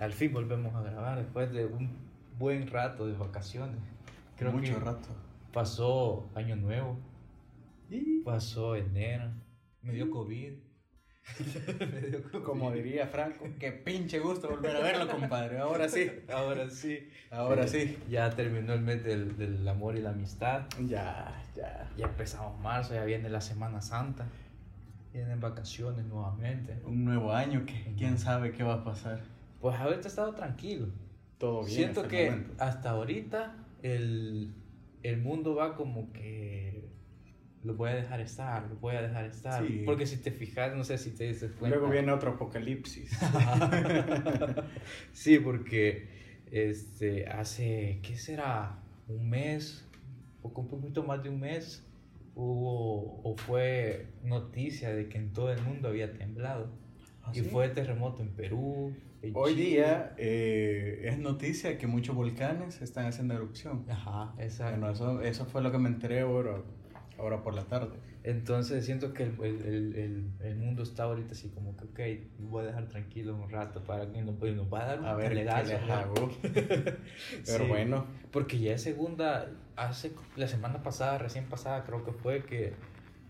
Al fin volvemos a grabar después de un buen rato de vacaciones. Creo Mucho rato. Pasó Año Nuevo, pasó enero, me dio COVID. Como diría Franco, qué pinche gusto volver a verlo, compadre. Ahora sí. Ahora sí. Ahora sí. Ya terminó el mes del, del, amor y la amistad. Ya, ya. Ya empezamos marzo, ya viene la Semana Santa. Vienen vacaciones nuevamente. Un nuevo año que quién sabe qué va a pasar. Pues ahorita he estado tranquilo. Todo bien. Siento que hasta ahorita el, el mundo va como que lo voy a dejar estar, lo voy a dejar estar. Porque si te fijas, no sé si te dices cuenta. Luego viene otro apocalipsis. sí, porque este, hace, ¿qué será? Un mes, poco, un poquito más de un mes, hubo o fue noticia de que en todo el mundo había temblado. ¿Ah, y fue terremoto en Perú. Hoy día eh, es noticia que muchos volcanes están haciendo erupción. Ajá, exacto. Bueno, eso, eso fue lo que me enteré ahora ahora por la tarde. Entonces siento que el, el, el, el, mundo está ahorita así como que, ok, voy a dejar tranquilo un rato para que nos, pues, nos va a dar un a ver qué hago. Pero bueno. Porque ya es segunda, hace la semana pasada, recién pasada creo que fue que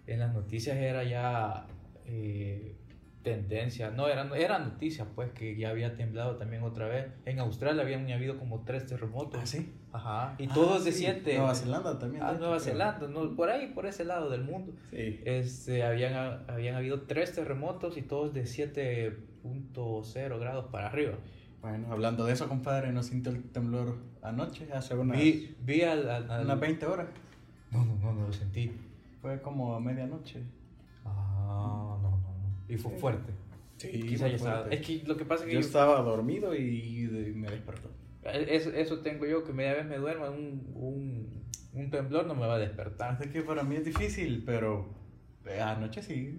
en las noticias era ya eh, tendencia, no, era, era noticia pues que ya había temblado también otra vez. En Australia habían habido como tres terremotos. ¿Ah, sí? Ajá. Y todo se siente. Nueva Zelanda también. Ah, Nueva Zelanda, no, por ahí, por ese lado del mundo. Sí. Este, habían, habían habido tres terremotos y todos de 7.0 grados para arriba. Bueno, hablando de eso, compadre, ¿no sintió el temblor anoche? Hace unas, vi, vi al, al, unas 20 horas. No, no, no, no lo sentí. Fue como a medianoche. Ah. Y fue fuerte. Sí, ya estaba. Es que lo que pasa es que yo, estaba dormido y, me despertó. Eso, eso tengo yo, que media vez me duermo, un, un, un temblor no me va a despertar. Es que para mí es difícil, pero eh, anoche sí.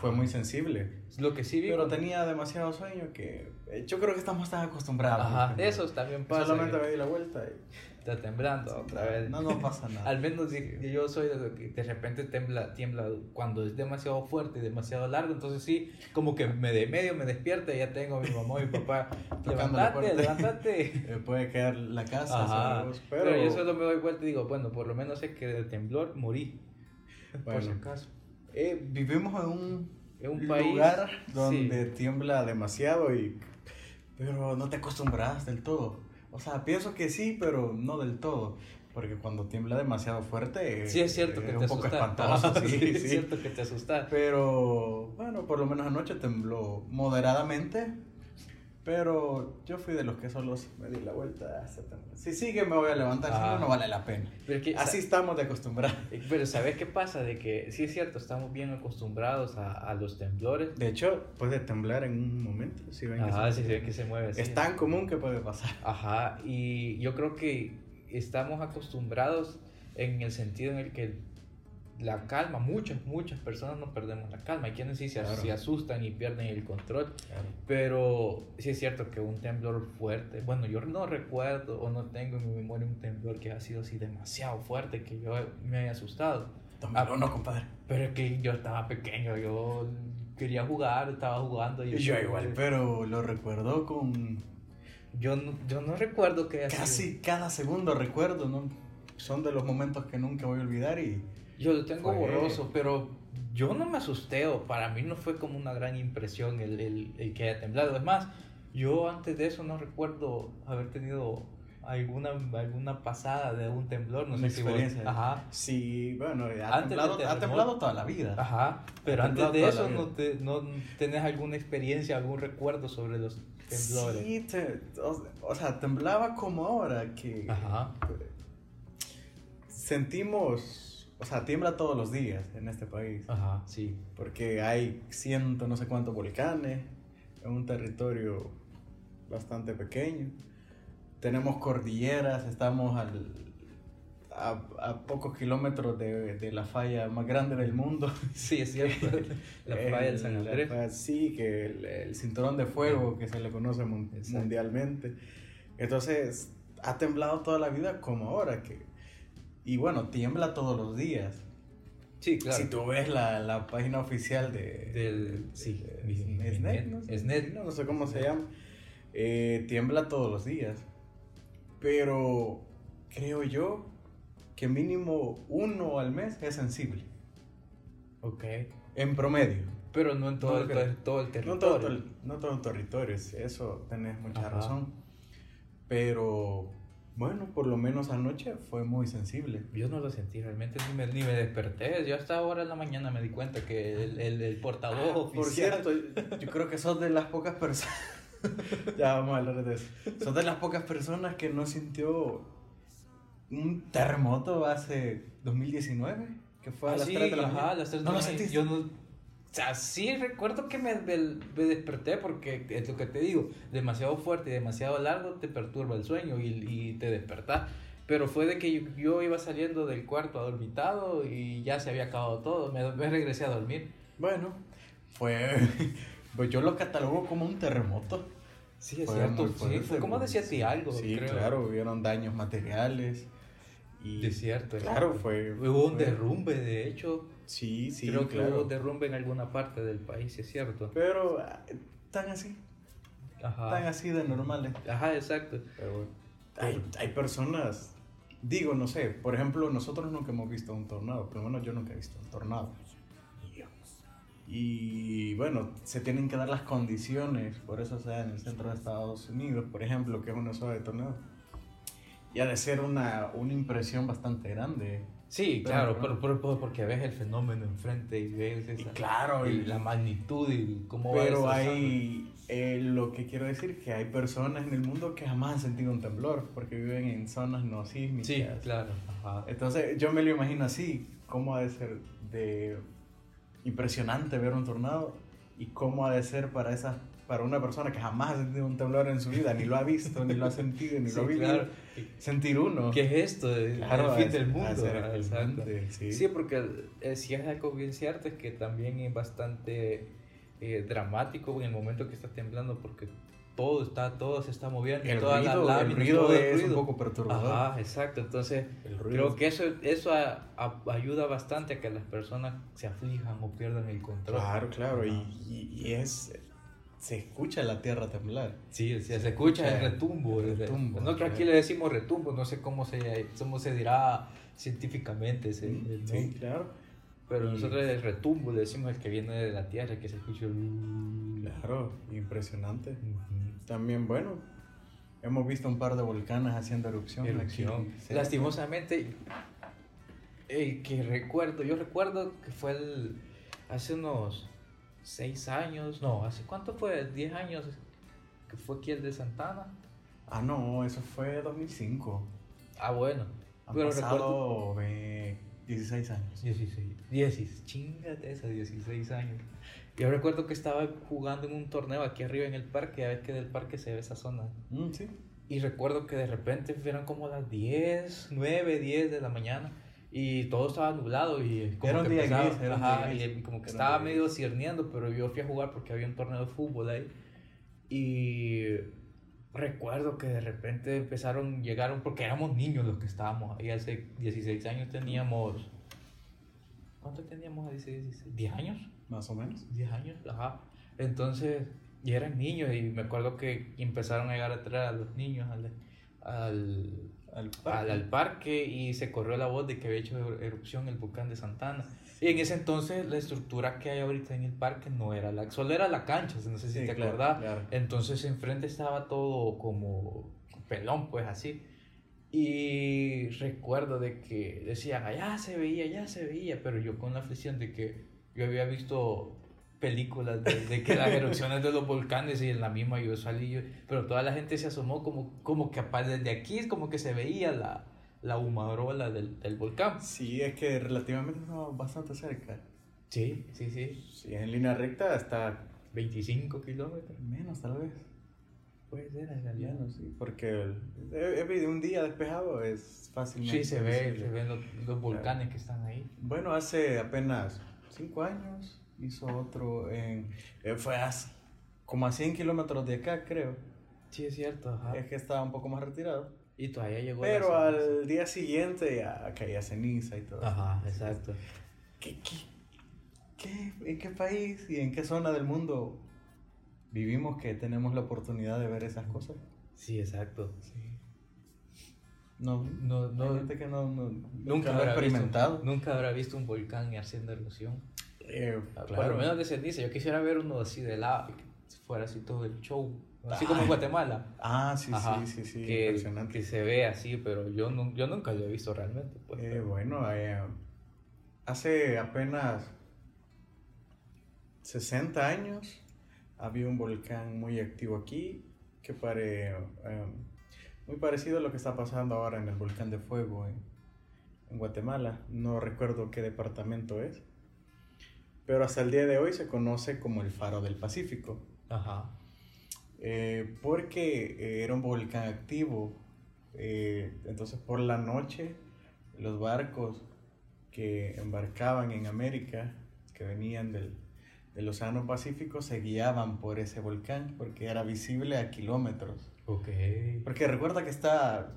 Fue muy sensible. Lo que sí Pero tenía demasiado sueño que eh, yo creo que estamos tan acostumbrados. Ajá, eso también pasa. Solamente me di la vuelta y... Está temblando otra vez. No, no pasa nada. Al menos yo soy de que de repente tembla, tiembla cuando es demasiado fuerte y demasiado largo. Entonces sí, como que me de medio me despierta y ya tengo a mi mamá y mi papá. levántate, levántate. puede quedar la casa. pero... pero... yo solo me doy vuelta y digo, bueno, por lo menos sé que de temblor morí. por si acaso. Eh, vivimos en un, en un lugar donde tiembla demasiado y pero no te acostumbras del todo. O sea, pienso que sí, pero no del todo. Porque cuando tiembla demasiado fuerte. Sí, es cierto que te un poco espantoso. sí, sí, es cierto que te asusta. Pero bueno, por lo menos anoche tembló moderadamente. Pero yo fui de los que solo me di la vuelta. Si sigue, me voy a levantar. Si no, ah. no vale la pena. Así estamos de acostumbrados. Eh, pero ¿sabes qué pasa? De que sí es cierto, estamos bien acostumbrados a, a los temblores. De hecho, puede temblar en un momento. Si ven Ajá, si ven que se mueve. Es tan común que puede pasar. Ajá, y yo creo que estamos acostumbrados en el sentido en el que la calma, muchas, muchas personas no perdemos la calma. Hay quienes sí se, asustan y pierden el control. Pero sí es cierto que un temblor fuerte, bueno, yo no recuerdo o no tengo en mi memoria un temblor que ha sido así demasiado fuerte que yo me haya asustado. Ah, no, compadre. Pero es que yo estaba pequeño, yo quería jugar, estaba jugando. Y yo, igual, pero lo recuerdo con... Yo no, yo no recuerdo que... Casi cada segundo recuerdo, ¿no? Son de los momentos que nunca voy a olvidar y yo lo tengo borroso, pero yo no me asusté o para mí no fue como una gran impresión el, el, el, que haya temblado. Es más, yo antes de eso no recuerdo haber tenido alguna, alguna pasada de un temblor, no sé experiencia. Si Ajá. Sí, bueno, ha, temblado, ha temblado toda la vida. Ajá, pero antes de eso no, te, no tenés alguna experiencia, algún recuerdo sobre los temblores. Sí, o, o, sea, temblaba como ahora que Ajá. sentimos o sea, tiembla todos los días en este país. Ajá, sí. Porque hay ciento no sé cuántos volcanes en un territorio bastante pequeño. Tenemos cordilleras, estamos al, a, a pocos kilómetros de, de, la falla más grande del mundo. Sí, es cierto. la falla de San Andrés. sí, que el, cinturón de fuego que se le conoce mundialmente. Entonces, ha temblado toda la vida como ahora, que y bueno, tiembla todos los días. Sí, claro. Si tú ves la, la página oficial de... Del... Sí, SNET, no, sé, no, sé cómo se llama. Eh, tiembla todos los días. Pero creo yo que mínimo uno al mes es sensible. Ok. En promedio. Pero no en todo, el, todo el territorio. No todo, no todo el territorio, eso tenés mucha razón. Pero bueno, por lo menos anoche fue muy sensible. Yo no lo sentí realmente, ni me, ni me desperté. Yo hasta ahora en la mañana me di cuenta que el, el, el portavoz ah, Por cierto, yo creo que sos de las pocas personas... ya vamos a hablar de eso. Sos de las pocas personas que no sintió un terremoto hace 2019, que fue a ah, las 3 de la mañana. no lo sentiste. Yo no o sea, sí recuerdo que me, me, desperté porque es lo que te digo, demasiado fuerte y demasiado largo te perturba el sueño y, y te despertás. Pero fue de que yo, iba saliendo del cuarto adormitado y ya se había acabado todo, me, me regresé a dormir. Bueno, fue, pues yo lo catalogo como un terremoto. Sí, es cierto, sí, fue como decía ti algo. Sí, claro, hubieron daños materiales. Y, de cierto, claro, fue. Hubo un derrumbe, de hecho. Sí, sí, Creo que hubo derrumbe en alguna parte del país, es cierto. Pero ah, tan así. Ajá. Tan así de normales. Ajá, exacto. Pero hay, hay personas, digo, no sé, por ejemplo, nosotros nunca hemos visto un tornado, pero bueno, yo nunca he visto un tornado. Y bueno, se tienen que dar las condiciones, por eso sea en el centro de Estados Unidos, por ejemplo, que es una zona de tornado. Y ha de ser una, una impresión bastante grande Sí, claro, pero, porque ves el fenómeno enfrente y ves esa, claro, y, la magnitud y cómo Pero hay, eh, lo que quiero decir que hay personas en el mundo que jamás han sentido un temblor porque viven en zonas no sísmicas. Sí, claro. Entonces yo me lo imagino así, cómo ha de ser de impresionante ver un tornado y cómo ha de ser para esas para una persona que jamás ha sentido un temblor en su vida, ni lo ha visto, ni lo ha sentido, ni lo ha vivido, sentir uno. ¿Qué es esto? El, fin del mundo. sí. sí. porque eh, si es algo bien cierto, es que también es bastante eh, dramático en el momento que está temblando, porque todo está, todo se está moviendo. El toda ruido, la el ruido es un poco perturbador. Ajá, exacto. Entonces, creo que eso, eso ayuda bastante a que las personas se aflijan o pierdan el control. Claro, claro. Y, y, es, se escucha la tierra temblar. Sí, se, escucha, el retumbo. Nosotros aquí le decimos retumbo, no sé cómo se, cómo se dirá científicamente. Ese, sí, claro. Pero nosotros el retumbo le decimos el que viene de la tierra, que se escucha. Claro, impresionante. También, bueno, hemos visto un par de volcanes haciendo erupción. erupción. Lastimosamente, el que recuerdo, yo recuerdo que fue el, hace unos seis años, no, ¿hace cuánto fue? ¿10 años que fue aquí el de Santana? Ah, no, eso fue 2005. Ah, bueno. Han pero pasado 16 años. 16, 16, chingate esa, 16 años. Yo recuerdo que estaba jugando en un torneo aquí arriba en el parque, a ver que del parque se ve esa zona. Mm, sí. Y recuerdo que de repente fueron como las 10, 9, 10 de la mañana y todo estaba nublado y como era un que día empezaba, y como que estaba medio cierniendo, pero yo fui a jugar porque había un torneo de fútbol ahí y recuerdo que de repente empezaron, llegaron, porque éramos niños los que estábamos ahí, hace 16 años teníamos, ¿cuánto teníamos a 16? ¿10 años? Más o menos. 10 años, ajá. Entonces, y eran niños y me acuerdo que empezaron a llegar a traer a los niños al, al al parque. Al, parque. y se corrió la voz de que había hecho erupción el volcán de Santana. Y en ese entonces la estructura que hay ahorita en el parque no era la, solo era la cancha, no sé si te acordás. Entonces enfrente estaba todo como pelón, pues así. Y recuerdo de que decían, allá se veía, allá se veía, pero yo con la aflicción de que yo había visto películas de, que las erupciones de los volcanes y en la misma yo salí, pero toda la gente se asomó como, como que desde aquí es como que se veía la, la humarola del, del volcán. Sí, es que relativamente estamos bastante cerca. Sí, sí, sí. Si en línea recta hasta 25 kilómetros. Menos tal vez. Puede ser en realidad. sí, porque un día despejado es fácilmente. Sí, se ve, se ven los, los volcanes que están ahí. Bueno, hace apenas 5 años hizo otro en... Eh, fue como a 100 kilómetros de acá, creo. Sí, es cierto. Ajá. Es que estaba un poco más retirado. Y todavía llegó. Pero al día siguiente ya caía ceniza y todo. Ajá, exacto. ¿qué, qué, en qué país y en qué zona del mundo vivimos que tenemos la oportunidad de ver esas cosas? Sí, exacto. No, no, no, que no, nunca, habrá experimentado. nunca habrá visto un volcán haciendo erupción. Eh, Por lo menos de ceniza. Yo quisiera ver uno así de lava, que fuera así todo el show. Así como en Guatemala. Ah, sí, sí, sí, sí. Que, que, se ve así, pero yo, no, yo nunca lo he visto realmente. Pues, eh, bueno, eh, hace apenas 60 años había un volcán muy activo aquí que pare, muy parecido a lo que está pasando ahora en el volcán de fuego en, Guatemala. No recuerdo qué departamento es. Pero hasta el día de hoy se conoce como el Faro del Pacífico. Ajá. Eh, porque eh, era un volcán activo. Eh, entonces por la noche los barcos que embarcaban en América, que venían del, del Océano Pacífico, se guiaban por ese volcán porque era visible a kilómetros. Ok. Porque recuerda que está,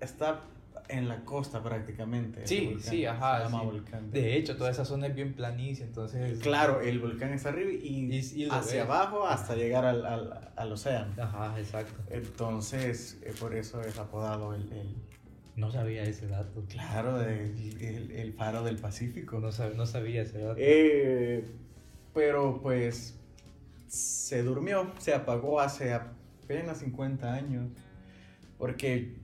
está en la costa prácticamente. Sí, sí, ajá. Se llama volcán. De hecho, toda esa zona es bien planicie, entonces... Claro, el volcán está arriba y, hacia abajo hasta llegar al, al, al, océano. Ajá, exacto. Entonces, eh, por eso es apodado el, el... No sabía ese dato. Claro, el, el, faro del Pacífico. No, no sabía ese dato. Eh, pero pues se durmió, se apagó hace apenas 50 años. Porque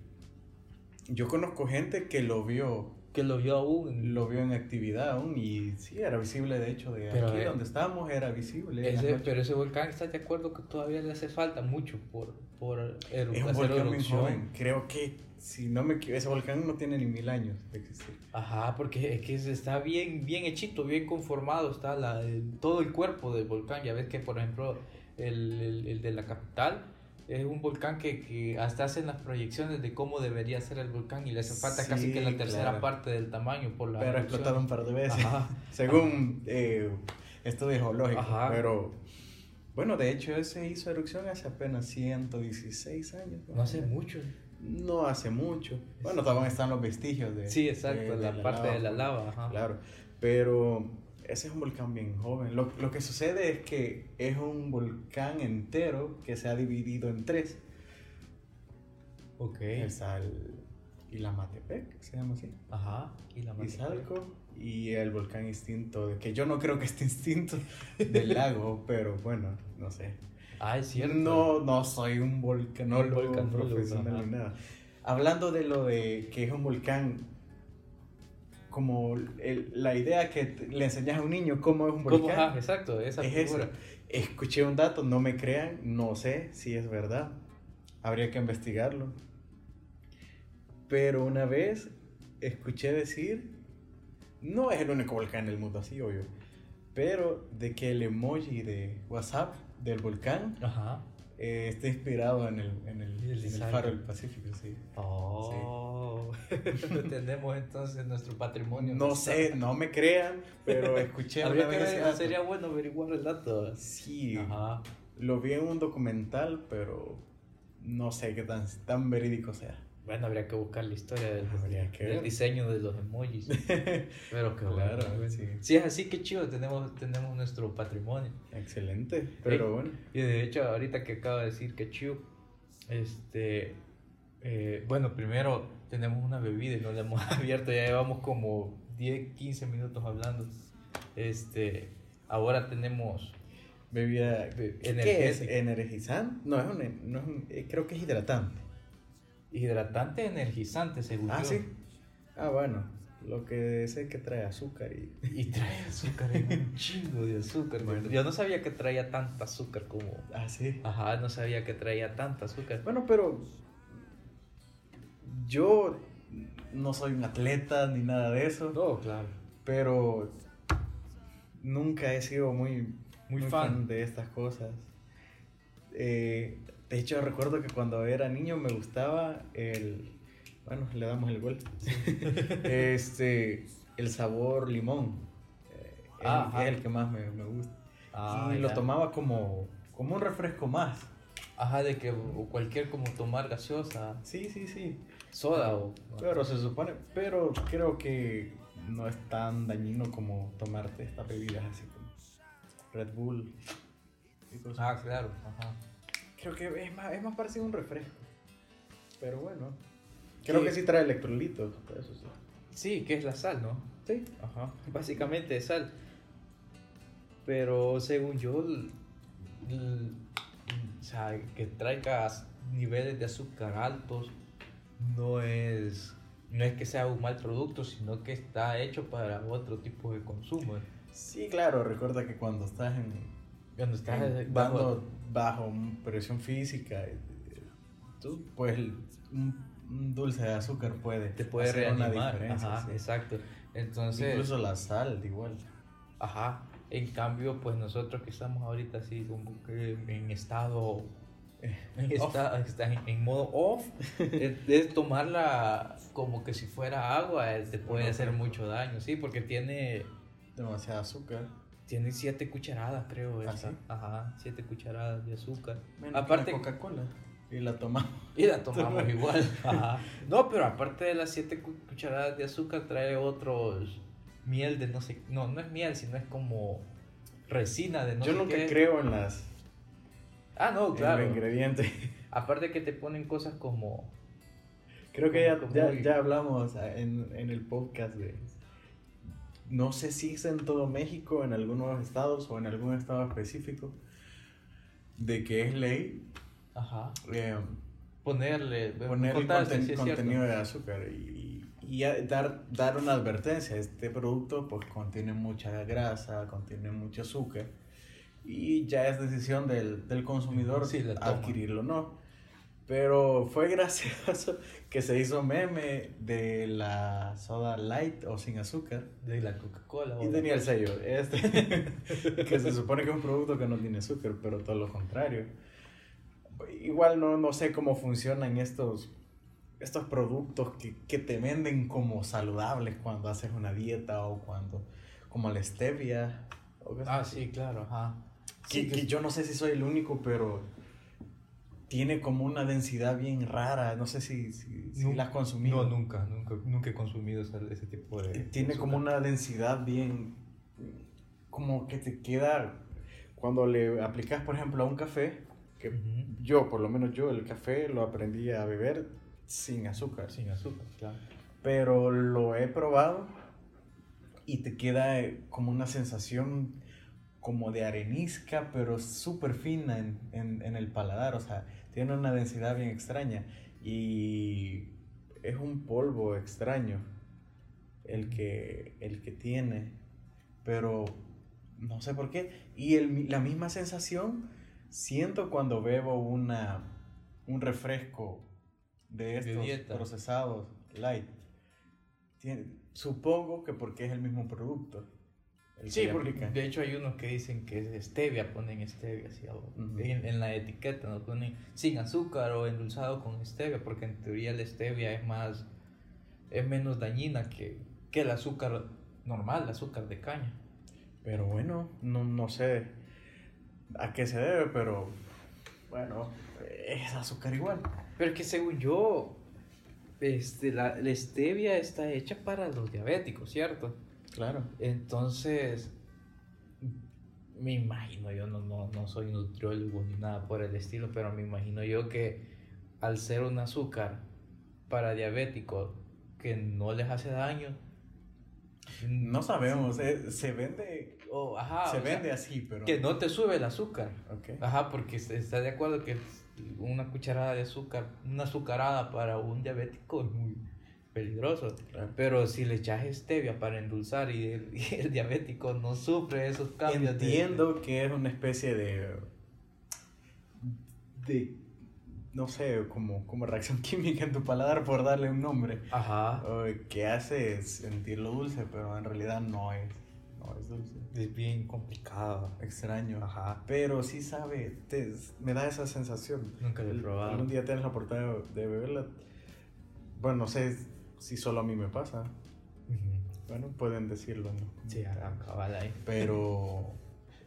yo conozco gente que lo vio. Que lo vio aún. Lo vio en actividad aún y sí, era visible de hecho de aquí donde estábamos, era visible. pero ese volcán, ¿estás de acuerdo que todavía le hace falta mucho por, por es un volcán muy joven. Creo que, si no me ese volcán no tiene ni mil años de existir. Ajá, porque es que está bien, bien hechito, bien conformado, está la, todo el cuerpo del volcán. Ya ves que, por ejemplo, el, el, el de la capital es un volcán que, que, hasta hacen las proyecciones de cómo debería ser el volcán y le hace falta casi que la tercera parte del tamaño por la pero ha explotado un par de veces. Según eh, estudios geológicos pero bueno de hecho ese hizo erupción hace apenas 116 años no, hace mucho. No hace mucho. Bueno todavía están los vestigios de sí exacto la, parte de la lava claro. Pero ese es un volcán bien joven. Lo, lo, que sucede es que es un volcán entero que se ha dividido en tres. Ok. Está el Ilamatepec, se llama así. Ajá, Izalco y el volcán instinto, que yo no creo que esté instinto del lago, pero bueno, no sé. Ah, es cierto. No, no soy un volcanólogo, profesional ni nada. Hablando de lo de que es un volcán como la idea que le enseñas a un niño cómo es un volcán. exacto, esa es figura. Escuché un dato, no me crean, no sé si es verdad. Habría que investigarlo. Pero una vez escuché decir, no es el único volcán en el mundo así, obvio, pero de que el emoji de WhatsApp del volcán Ajá. Eh, está inspirado en el, en el, en el faro del Pacífico, sí. Oh, tenemos entonces nuestro patrimonio. No sé, no me crean, pero escuché Habría que Sería bueno averiguar el dato. Sí, Ajá. lo vi en un documental, pero no sé qué tan, tan verídico sea. Bueno, habría que buscar la historia del, diseño de los emojis. Pero que claro, Si es así, que chido, tenemos, tenemos nuestro patrimonio. Excelente, pero bueno. Y de hecho, ahorita que acaba de decir que chido, este, eh, bueno, primero tenemos una bebida y no la hemos abierto, ya llevamos como 10, 15 minutos hablando. Este, ahora tenemos bebida ¿Qué es? ¿Energizante? No, es un, no es un, eh, creo que es hidratante. Hidratante energizante, según Ah, sí. Ah, bueno. Lo que sé que trae azúcar y... Y trae azúcar, un chingo de azúcar. Bueno. Yo no sabía que traía tanta azúcar como... Ah, sí. Ajá, no sabía que traía tanta azúcar. Bueno, pero... Yo no soy un atleta ni nada de eso. No, claro. Pero nunca he sido muy, muy, fan. de estas cosas. Eh, de hecho, recuerdo que cuando era niño me gustaba el. Bueno, le damos el gol. este. El sabor limón. Eh, es, el que más me, me gusta. Ah, y lo tomaba como, como un refresco más. Ajá, de que cualquier como tomar gaseosa. Sí, sí, sí. Soda o. Pero se supone. Pero creo que no es tan dañino como tomarte estas bebidas así como Red Bull Ah, claro, ajá. Creo que es más, es más parecido a un refresco. Pero bueno. Creo que sí trae electrolitos, eso sí. Sí, que es la sal, ¿no? Sí. Ajá. Básicamente es sal. Pero según yo, o sea, que traigas niveles de azúcar altos no es no es que sea un mal producto, sino que está hecho para otro tipo de consumo. Sí, claro, recuerda que cuando estás en cuando estás bajo, bajo presión física, tú pues un, dulce de azúcar puede te puede hacer una diferencia. Ajá, exacto. Entonces incluso la sal igual. Ajá. En cambio, pues nosotros que estamos ahorita así como que en estado en, en, modo off, es, tomarla como que si fuera agua, te puede hacer mucho daño, sí, porque tiene demasiado azúcar. Tiene siete cucharadas, creo. ¿Ah, Ajá, siete cucharadas de azúcar. aparte Coca-Cola. Y la tomamos. Y la tomamos igual. Ajá. No, pero aparte de las siete cucharadas de azúcar, trae otros miel de no sé, no, no es miel, sino es como resina de no Yo nunca creo en las Ah, no, claro. En ingrediente. Aparte que te ponen cosas como Creo que ya, ya, hablamos en, en, el podcast de no sé si es en todo México, en algunos estados o en algún estado específico, de que es ley Ajá. Eh, ponerle, ponerle contenido de azúcar y y dar, dar una advertencia, este producto pues contiene mucha grasa, contiene mucho azúcar y ya es decisión del, del consumidor si adquirirlo o no. Pero fue gracioso que se hizo meme de la soda light o sin azúcar. De la Coca-Cola. Y tenía el sello. Este, que se supone que es un producto que no tiene azúcar, pero todo lo contrario. Igual no, no sé cómo funcionan estos estos productos que, que, te venden como saludables cuando haces una dieta o cuando, como la stevia. ah, sí, claro, ajá. Que, que, yo no sé si soy el único, pero tiene como una densidad bien rara. No sé si, si, si la has consumido. No, nunca, nunca, nunca he consumido ese tipo de. Tiene como una densidad bien. como que te queda. Cuando le aplicas, por ejemplo, a un café, que yo, por lo menos yo, el café lo aprendí a beber sin azúcar. Sin azúcar, claro. Pero lo he probado y te queda eh, como una sensación como de arenisca, pero súper fina en, en, en, el paladar. O sea, tiene una densidad bien extraña. Y es un polvo extraño el que, el que tiene. Pero no sé por qué. Y el, la misma sensación siento cuando bebo una, un refresco de estos procesados light. supongo que porque es el mismo producto. Sí, porque de hecho hay unos que dicen que es stevia, ponen stevia así, en, la etiqueta, no ponen sin azúcar o endulzado con stevia, porque en teoría la stevia es más, es menos dañina que, que el azúcar normal, el azúcar de caña. Pero bueno, no, no sé a qué se debe, pero bueno, es azúcar igual. Pero que según yo, este, la, stevia está hecha para los diabéticos, ¿cierto? Claro. Entonces, me imagino, yo no, no, no soy nutriólogo ni nada por el estilo, pero me imagino yo que al ser un azúcar para diabéticos que no les hace daño, no sabemos, eh, se vende, se vende así, pero... Que no te sube el azúcar. Okay. Ajá, porque está de acuerdo que una cucharada de azúcar, una azucarada para un diabético es muy peligroso. Pero si le echas stevia para endulzar y el, diabético no sufre esos cambios. Entiendo que es una especie de. de. no sé, como, como reacción química en tu paladar por darle un nombre. Ajá. Que hace sentirlo dulce, pero en realidad no es. No es dulce. Es bien complicado. Extraño. Ajá. Pero sí sabe, te, me da esa sensación. Nunca lo he probado. Algún día tienes la oportunidad de beberla. Bueno, no sé si solo a mí me pasa. Bueno, pueden decirlo, ¿no? Sí, cabal ahí. Pero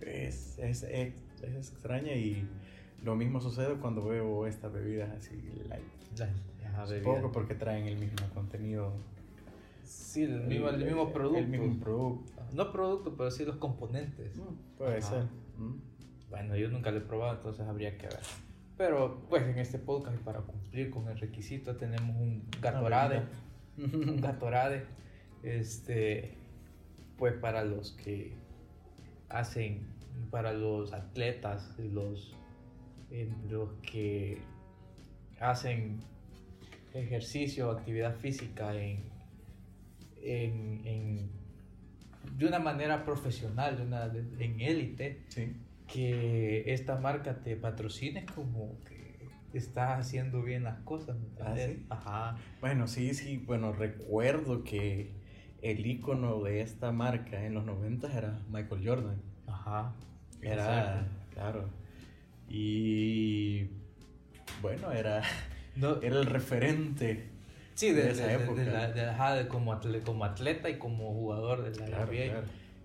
es, es, es, es, extraña y lo mismo sucede cuando bebo estas bebidas así light. Light. Supongo porque traen el mismo contenido Sí, el mismo, el, mismo producto. El mismo producto. No producto, pero sí los componentes. Mm, puede ser. Mm. Bueno, yo nunca lo he probado, entonces habría que ver. Pero, pues en este podcast, para cumplir con el requisito, tenemos un Gatorade. Un Gatorade. Este, pues para los que hacen, para los atletas, los, los que hacen ejercicio, actividad física en, en, de una manera profesional, de una, en élite, que esta marca te patrocine como que estás haciendo bien las cosas. ¿Ah, Ajá. Bueno, sí, sí, bueno, recuerdo que el icono de esta marca en los 90 era Michael Jordan. Ajá. Era, claro. Y bueno, era, era el referente sí, de, esa época. De, como, atleta, como atleta y como jugador de la NBA.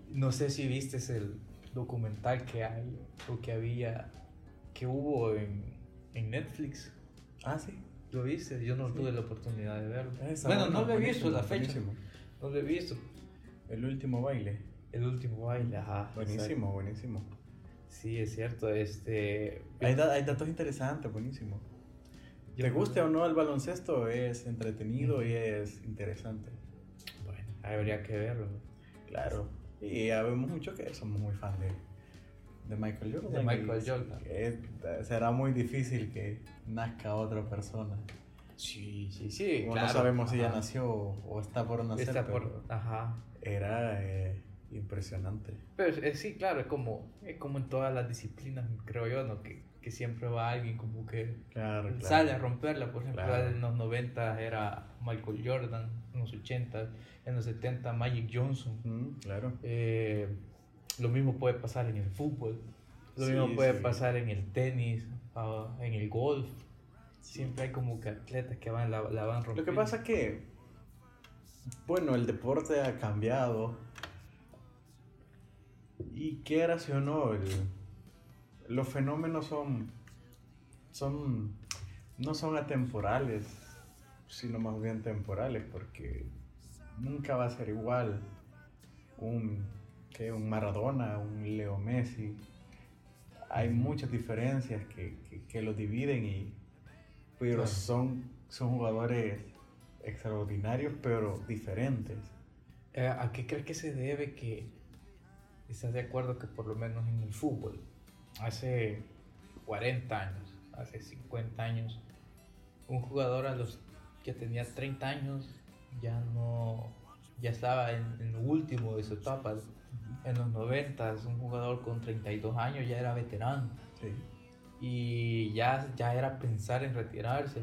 No sé si viste el documental que hay o que había, que hubo en, en Netflix. Ah, sí. ¿Lo viste? Yo no tuve la oportunidad de verlo. bueno, no lo he visto la fecha. No lo he visto. El último baile. El último baile, ajá. Buenísimo, buenísimo. Sí, es cierto. Este... Hay, hay datos interesantes, buenísimo. ¿Te guste o no el baloncesto? Es entretenido y es interesante. Bueno, habría que verlo. Claro. Y sabemos mucho que somos muy fan de, de Michael Jordan. De Michael Jordan. será muy difícil que nazca otra persona. Sí, sí, sí. no sabemos si ya nació o está por nacer. Está por, ajá. Era eh, impresionante. Pero eh, sí, claro, es como, es como en todas las disciplinas, creo yo, ¿no? Que que siempre va alguien como que sale a romperla. Por ejemplo, en los 90 era Michael Jordan, en los 80, en los 70 Magic Johnson. claro. Eh, lo mismo puede pasar en el fútbol, lo mismo puede pasar en el tenis, ah, en el golf. Siempre hay como que atletas que van, la, la van rompiendo. Lo que pasa es que, bueno, el deporte ha cambiado. Y quieras o no, el los fenómenos son, son, no son atemporales, sino más bien temporales, porque nunca va a ser igual un, que un Maradona, un Leo Messi. Hay muchas diferencias que, que, los dividen, y, pero son, son jugadores extraordinarios, pero diferentes. Eh, ¿A qué crees que se debe que estás de acuerdo que por lo menos en el fútbol hace 40 años, hace 50 años, un jugador a los que tenía 30 años ya no, ya estaba en, el último de su etapa. En los 90, un jugador con 32 años ya era veterano. Y ya, ya era pensar en retirarse.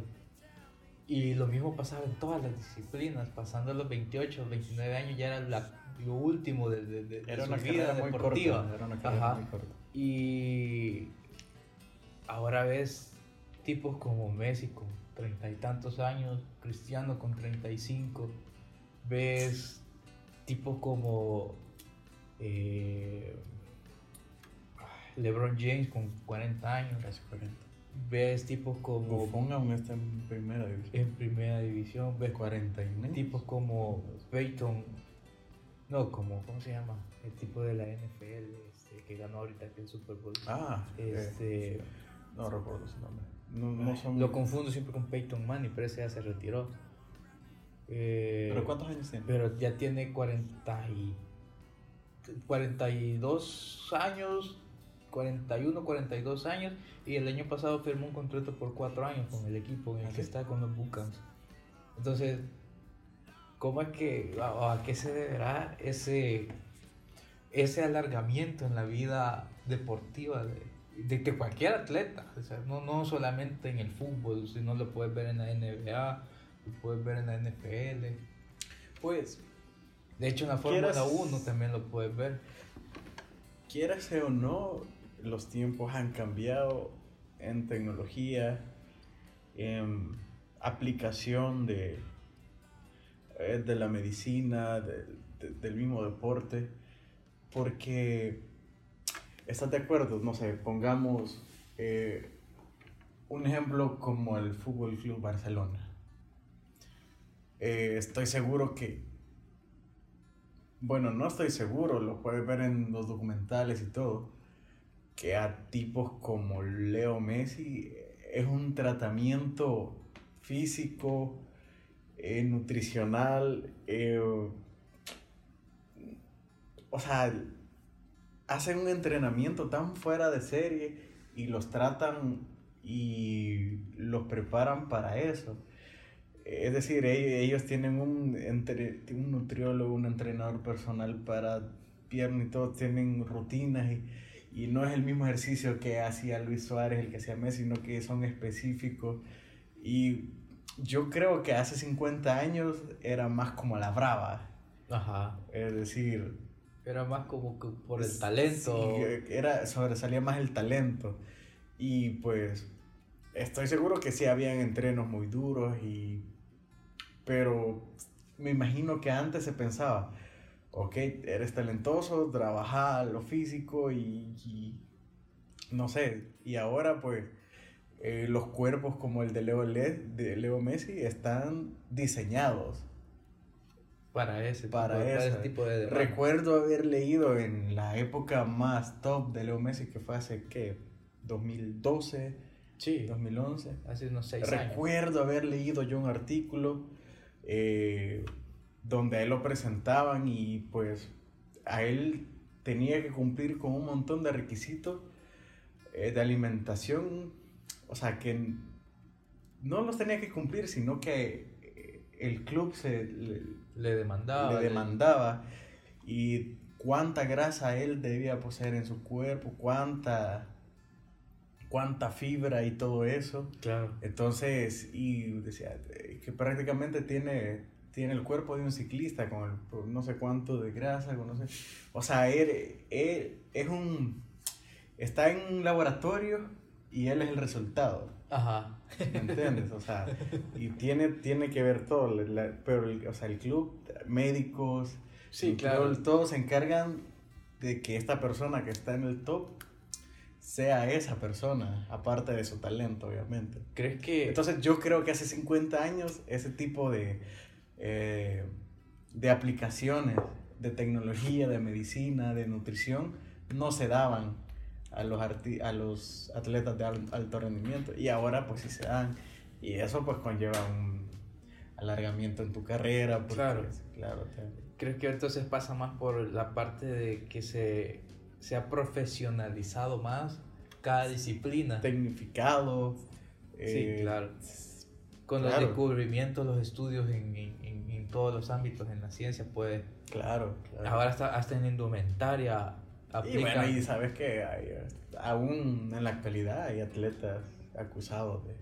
Y lo mismo pasaba en todas las disciplinas, pasando los 28, 29 años ya era lo último de, de, era una vida deportiva. era una muy corta. Y ahora ves tipos como Messi con treinta y tantos años, Cristiano con 35, ves tipos como eh, LeBron James con 40 años. Casi 40. Ves tipos como. Buffon aún está en primera división. En primera división. Ves 40 tipos como Peyton. No, como. ¿Cómo se llama? El tipo de la NFL que ganó ahorita el Super Bowl. Ah, este, no recuerdo su nombre. Lo confundo siempre con Peyton Manning, pero ese ya se retiró. Eh, ¿Pero cuántos años tiene? Pero ya tiene 40 y, 42 años, 41, 42 años, y el año pasado firmó un contrato por 4 años con el equipo en el ¿Ah, que está con los Bucans. Entonces, ¿cómo es que, a qué se deberá ese ese alargamiento en la vida deportiva de, de, cualquier atleta, no, no solamente en el fútbol, sino lo puedes ver en la NBA, lo puedes ver en la NFL. Pues, de hecho en la Fórmula 1 también lo puedes ver. Quieras o no, los tiempos han cambiado en tecnología, en aplicación de, eh, de la medicina, del mismo deporte porque, ¿estás de acuerdo? No sé, pongamos eh, un ejemplo como el Fútbol Club Barcelona. Eh, estoy seguro que bueno, no estoy seguro, lo puedes ver en los documentales y todo, que a tipos como Leo Messi es un tratamiento físico, eh, nutricional, eh, o sea, hacen un entrenamiento tan fuera de serie y los tratan y los preparan para eso. Es decir, ellos tienen un, un nutriólogo, un entrenador personal para piernas y todo, tienen rutinas y, y, no es el mismo ejercicio que hacía Luis Suárez, el que hacía Messi, sino que son específicos. Y yo creo que hace 50 años era más como la brava. Ajá. Es decir... Era más como que por el talento. era, sobresalía más el talento. Y pues estoy seguro que sí habían entrenos muy duros y pero me imagino que antes se pensaba, ok, eres talentoso, trabaja lo físico y, no sé, y ahora pues eh, los cuerpos como el de Leo, de Leo Messi están diseñados. Para ese, para, ese, tipo de Recuerdo haber leído en la época más top de Leo Messi, que fue hace, ¿qué? 2012, sí, 2011. Hace unos seis años. Recuerdo haber leído yo un artículo eh, donde a él lo presentaban y pues a él tenía que cumplir con un montón de requisitos eh, de alimentación, o sea, que no los tenía que cumplir, sino que eh, el club se le, demandaba. Le demandaba y cuánta grasa él debía poseer en su cuerpo, cuánta cuánta fibra y todo eso. Claro. Entonces, y decía que prácticamente tiene, tiene el cuerpo de un ciclista con no sé cuánto de grasa, no sé. O sea, él, él, es un... Está en un laboratorio y él es el resultado. Ajá. ¿Me entiendes? O sea, y tiene, tiene que ver todo, pero el, o sea, el club, médicos, sí, claro. todos se encargan de que esta persona que está en el top sea esa persona, aparte de su talento, obviamente. ¿Crees que...? Entonces yo creo que hace 50 años ese tipo de, eh, de aplicaciones de tecnología, de medicina, de nutrición, no se daban a los, a los atletas de alto rendimiento. Y ahora pues sí se dan. Y eso pues conlleva un alargamiento en tu carrera. claro. claro ¿Crees que entonces pasa más por la parte de que se se ha profesionalizado más cada disciplina. Tecnificado. sí, eh, claro. Con los descubrimientos, los estudios en, en, en, todos los ámbitos, en la ciencia, pues. Claro, claro. Ahora está, hasta en indumentaria. Y bueno, y sabes que hay, aún en la actualidad hay atletas acusados de.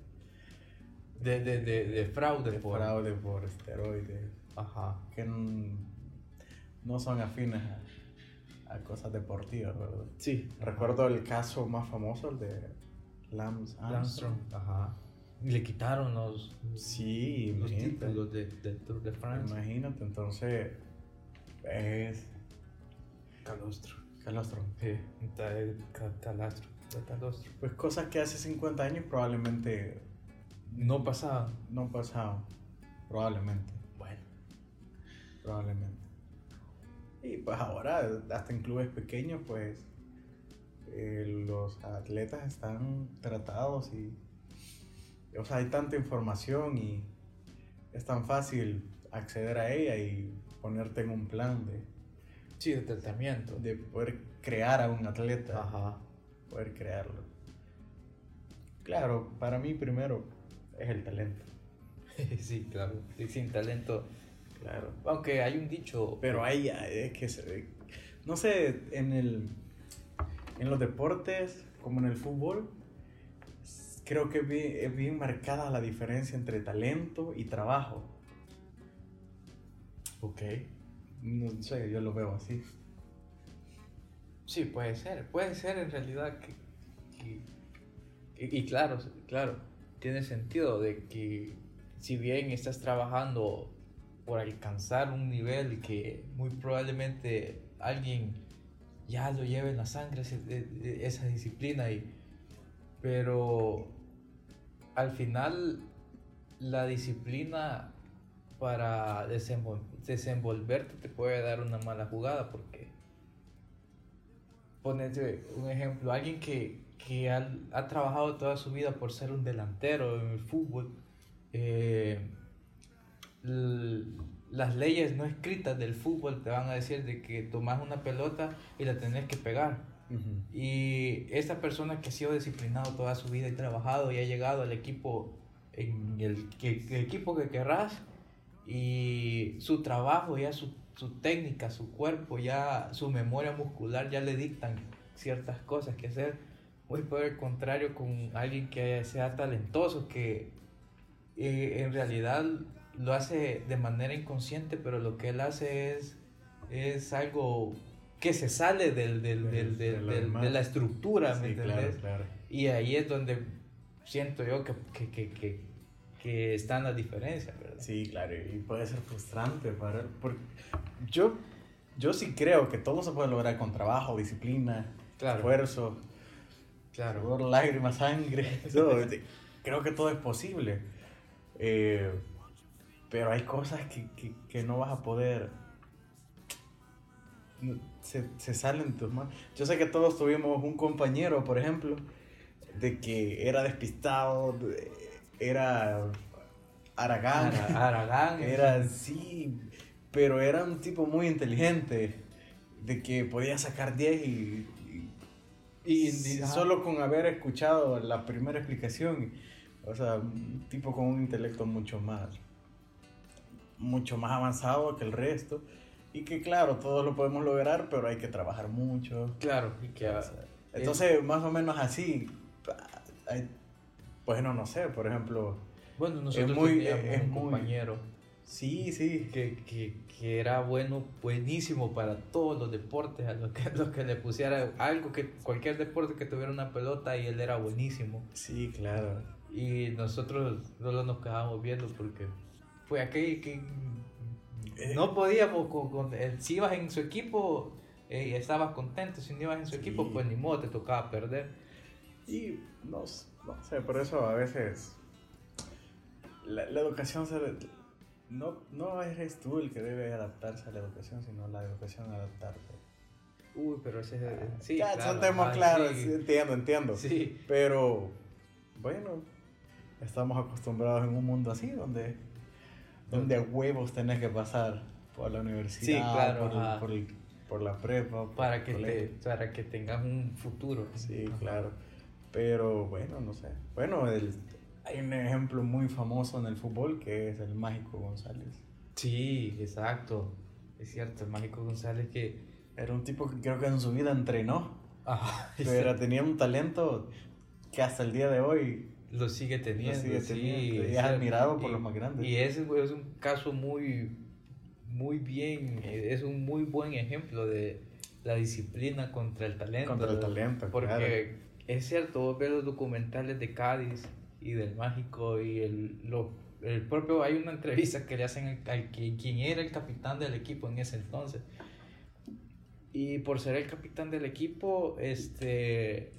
De, de, de, de fraude. De fraude por esteroides. Ajá. Que no son afines a a cosas deportivas, ¿verdad? Sí. Recuerdo el caso más famoso, el de Lance Armstrong. Ajá. Le quitaron los, sí, los títulos de, Tour de France. Imagínate, entonces es... Calostro. Calostro. Sí, calastro. Calostro. Pues cosas que hace 50 años probablemente... No pasaban. No pasaban, probablemente. Bueno. Probablemente. Y pues ahora, hasta en clubes pequeños, pues eh, los atletas están tratados y, o sea, hay tanta información y es tan fácil acceder a ella y ponerte en un plan de... Sí, de tratamiento. De poder crear a un atleta. Ajá. Poder crearlo. Claro, para mí primero es el talento. sí, claro. sin talento Claro. Aunque hay un dicho. Pero hay, es que no sé, en el en los deportes, como en el fútbol, creo que es bien marcada la diferencia entre talento y trabajo. Ok. No sé, yo lo veo así. Sí, puede ser. Puede ser en realidad que. y claro, claro, tiene sentido de que si bien estás trabajando por alcanzar un nivel que muy probablemente alguien ya lo lleve en la sangre esa disciplina y pero al final la disciplina para desenvolverte te puede dar una mala jugada porque ponete un ejemplo, alguien que, que ha, ha, trabajado toda su vida por ser un delantero en el fútbol, eh, las leyes no escritas del fútbol te van a decir de que tomas una pelota y la tenés que pegar. Y esta persona que ha sido disciplinado toda su vida y trabajado y ha llegado al equipo en el, el equipo que querrás, y su trabajo, ya su, su, técnica, su cuerpo, ya su memoria muscular ya le dictan ciertas cosas que hacer. Muy por el contrario con alguien que sea talentoso, que eh, en realidad lo hace de manera inconsciente, pero lo que él hace es, es algo que se sale del, del, del, de la estructura, ¿me entiendes? Y ahí es donde siento yo que, que, que, que están las diferencias, ¿verdad? Sí, claro, y puede ser frustrante para porque yo yo sí creo que todo se puede lograr con trabajo, disciplina, esfuerzo, claro. lágrimas, sangre, creo que todo es posible. Eh, pero hay cosas que, que, que, no vas a poder. Se, se salen tus manos. Yo sé que todos tuvimos un compañero, por ejemplo, de que era despistado, era Aragán. Aragán. Era, sí, pero era un tipo muy inteligente, de que podía sacar 10 y, y, solo con haber escuchado la primera explicación, o sea, un tipo con un intelecto mucho más, mucho más avanzado que el resto. Y que claro, todos lo podemos lograr, pero hay que trabajar mucho. Claro, y que... Entonces, más o menos así, bueno, no sé, por ejemplo. Bueno, nosotros es muy, es un compañero. Sí, sí. Que, que, que, era bueno, buenísimo para todos los deportes, a los que, a que le pusiera algo, que cualquier deporte que tuviera una pelota y él era buenísimo. Sí, claro. Y nosotros solo nos quedábamos viendo porque fue aquel que eh. no podíamos, con, con, si ibas en su equipo eh, y estabas contento, si no ibas en su equipo, pues ni modo, te tocaba perder. Y no, no sé, por eso a veces la, educación se, no, no eres tú el que debe adaptarse a la educación, sino la educación adaptarte. Uy, pero ese es... Ah, sí, claro, son temas claros, entiendo, entiendo. Sí. Pero, bueno, estamos acostumbrados en un mundo así, donde, donde huevos tenés que pasar por la universidad, sí, claro, por, por, la prepa. para, que te, para que tengas un futuro. Sí, claro. Pero bueno, no sé. Bueno, el, hay un ejemplo muy famoso en el fútbol que es el Mágico González. Sí, exacto. Es cierto, el Mágico González que... Era un tipo que creo que en su vida entrenó. Ajá, pero tenía un talento que hasta el día de hoy... Lo sigue teniendo. Lo sigue teniendo. y es admirado por los más grandes. Y ese es un caso muy, muy bien, es un muy buen ejemplo de la disciplina contra el talento. Contra el talento, Porque es cierto, vos ves los documentales de Cádiz y del Mágico y el, lo, el propio, hay una entrevista que le hacen al, quien era el capitán del equipo en ese entonces. Y por ser el capitán del equipo, este,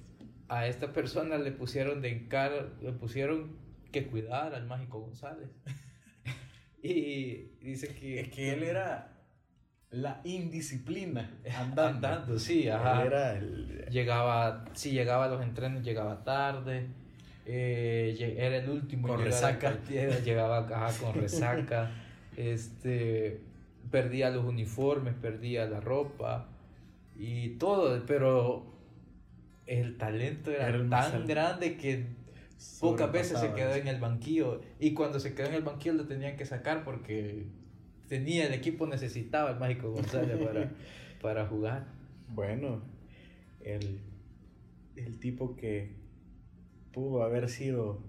a esta persona le pusieron de encar, le pusieron que cuidar al Mágico González. y dice que... Es que él era la indisciplina andando. andando sí, ajá. Era el... Llegaba, si llegaba a los entrenos, llegaba tarde. Eh, era el último. Con resaca. llegaba con resaca. este, perdía los uniformes, perdía la ropa y todo, pero el talento era, tan grande que pocas veces se quedó en el banquillo y cuando se quedó en el banquillo lo tenían que sacar porque tenía, el equipo necesitaba el Mágico González para, para jugar. Bueno, el, el tipo que pudo haber sido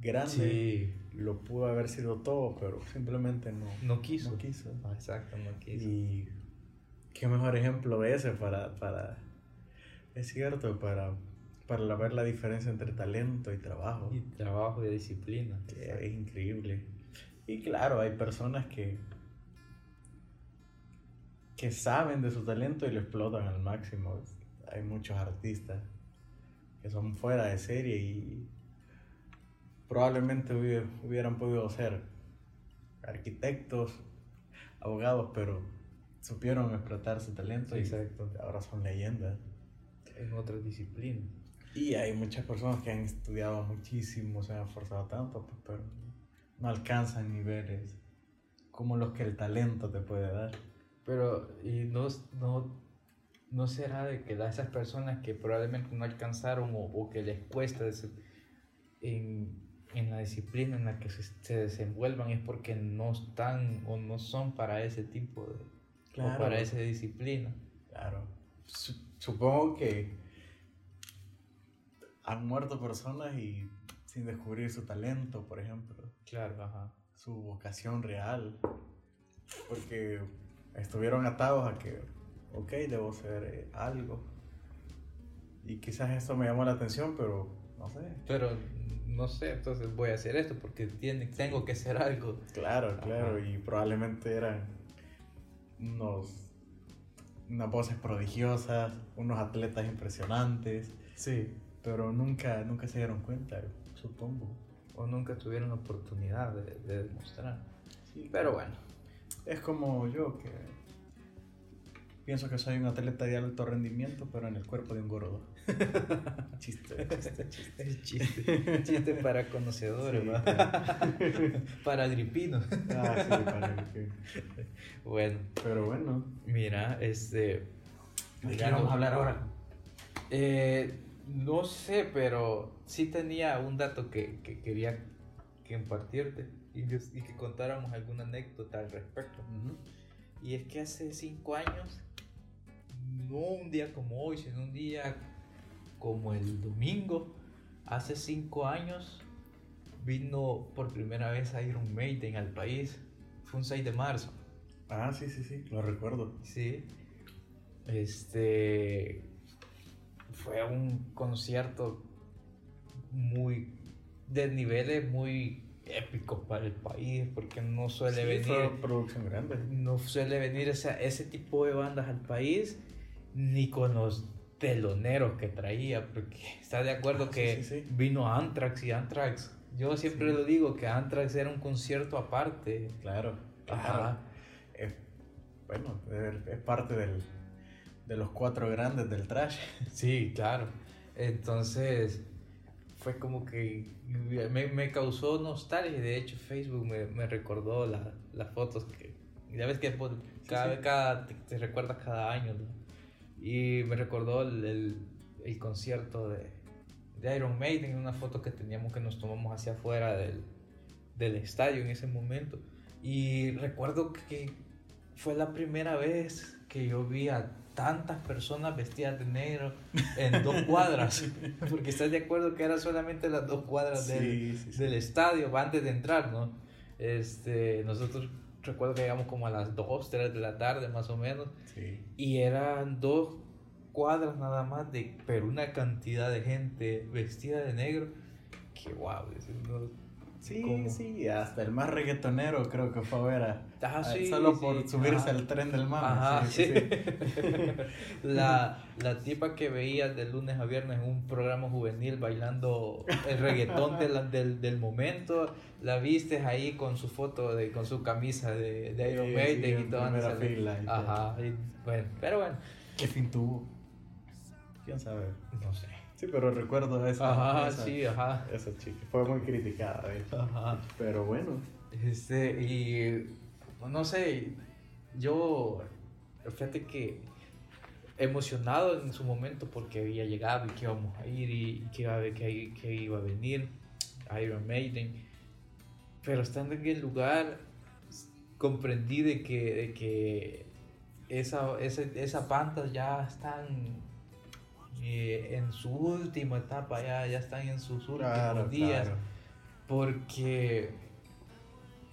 grande, lo pudo haber sido todo, pero simplemente no, no quiso. No quiso. Exacto, no quiso. Y qué mejor ejemplo ese para, para es cierto, para, para ver la diferencia entre talento y trabajo. Y trabajo y disciplina. es increíble. Y claro, hay personas que, que saben de su talento y lo explotan al máximo. Hay muchos artistas que son fuera de serie y probablemente hubieran podido ser arquitectos, abogados, pero supieron explotar su talento Exacto. y ahora son leyendas. En otras disciplinas. Y hay muchas personas que han estudiado muchísimo, se han esforzado tanto, pues, pero no alcanzan niveles como los que el talento te puede dar. Pero, y no, no, no será de que esas personas que probablemente no alcanzaron o, que les cuesta en, en, la disciplina en la que se, se, desenvuelvan es porque no están o no son para ese tipo de, o para esa disciplina. Claro. Supongo que han muerto personas y sin descubrir su talento, por ejemplo. Claro, ajá. Su vocación real. Porque estuvieron atados a que, ok, debo ser eh, algo. Y quizás eso me llamó la atención, pero no sé. Pero no sé, entonces voy a hacer esto porque tiene, tengo que ser algo. Claro, claro, y probablemente eran unos unas voces prodigiosas, unos atletas impresionantes. Sí pero nunca, nunca se dieron cuenta, supongo. O nunca tuvieron la oportunidad de, demostrar. Sí, pero bueno. Es como yo que pienso que soy un atleta de alto rendimiento, pero en el cuerpo de un gordo. Chiste, chiste, chiste. chiste. Chiste para conocedores, para agripinos. ah, sí, para agripinos. Bueno. Pero bueno. Mira, este. ¿De qué vamos a hablar ahora? Eh, no sé, pero sí tenía un dato que, quería compartirte y, que contáramos alguna anécdota al respecto. Y es que hace cinco años, no un día como hoy, sino un día como el domingo, hace cinco años vino por primera vez Iron Maiden al país. Fue un 6 de marzo. Ah, sí, sí, sí, lo recuerdo. Sí. Este fue un concierto muy de niveles muy épicos para el país porque no suele venir producción grande no suele venir ese, ese tipo de bandas al país ni con los teloneros que traía porque está de acuerdo ah, que vino Anthrax y Anthrax yo siempre lo digo que Anthrax era un concierto aparte claro, Ajá. bueno es parte del de los cuatro grandes del trash. Sí, claro. Entonces fue como que me, me causó nostalgia. De hecho, Facebook me, me recordó la, las fotos que ya ves que cada, cada te, recuerdas cada año. Y me recordó el, el, concierto de, de, Iron Maiden, una foto que teníamos que nos tomamos hacia afuera del, del estadio en ese momento. Y recuerdo que fue la primera vez que yo vi a tantas personas vestidas de negro en dos cuadras. Porque estás de acuerdo que eran solamente las dos cuadras del, del, estadio antes de entrar, ¿no? Este, nosotros recuerdo que llegamos como a las 2, 3 de la tarde más o menos. Y eran dos cuadras nada más de, pero una cantidad de gente vestida de negro. Que wow, Sí, sí, hasta el más reggaetonero creo que fue a ver a, ah, solo por subirse al tren del mame. sí, la, la tipa que veía de lunes a viernes en un programa juvenil bailando el reggaetón del, del, momento, la viste ahí con su foto, de, con su camisa de, de Iron Maiden y todo. Ajá, bueno, pero bueno. ¿Qué fin tuvo? ¿Quién sabe? No sé. Sí, pero recuerdo esa. Ajá, sí, ajá. Esa chica. Fue muy criticada, Ajá. Pero bueno. Este, y. No sé. Yo. Fíjate que. Emocionado en su momento porque había llegado y que íbamos a ir y que iba a, que, que iba a venir Iron Maiden. Pero estando en el lugar, comprendí de que, de que esa, esa, esas bandas ya están en su última etapa, ya, ya están en sus últimos días. Porque,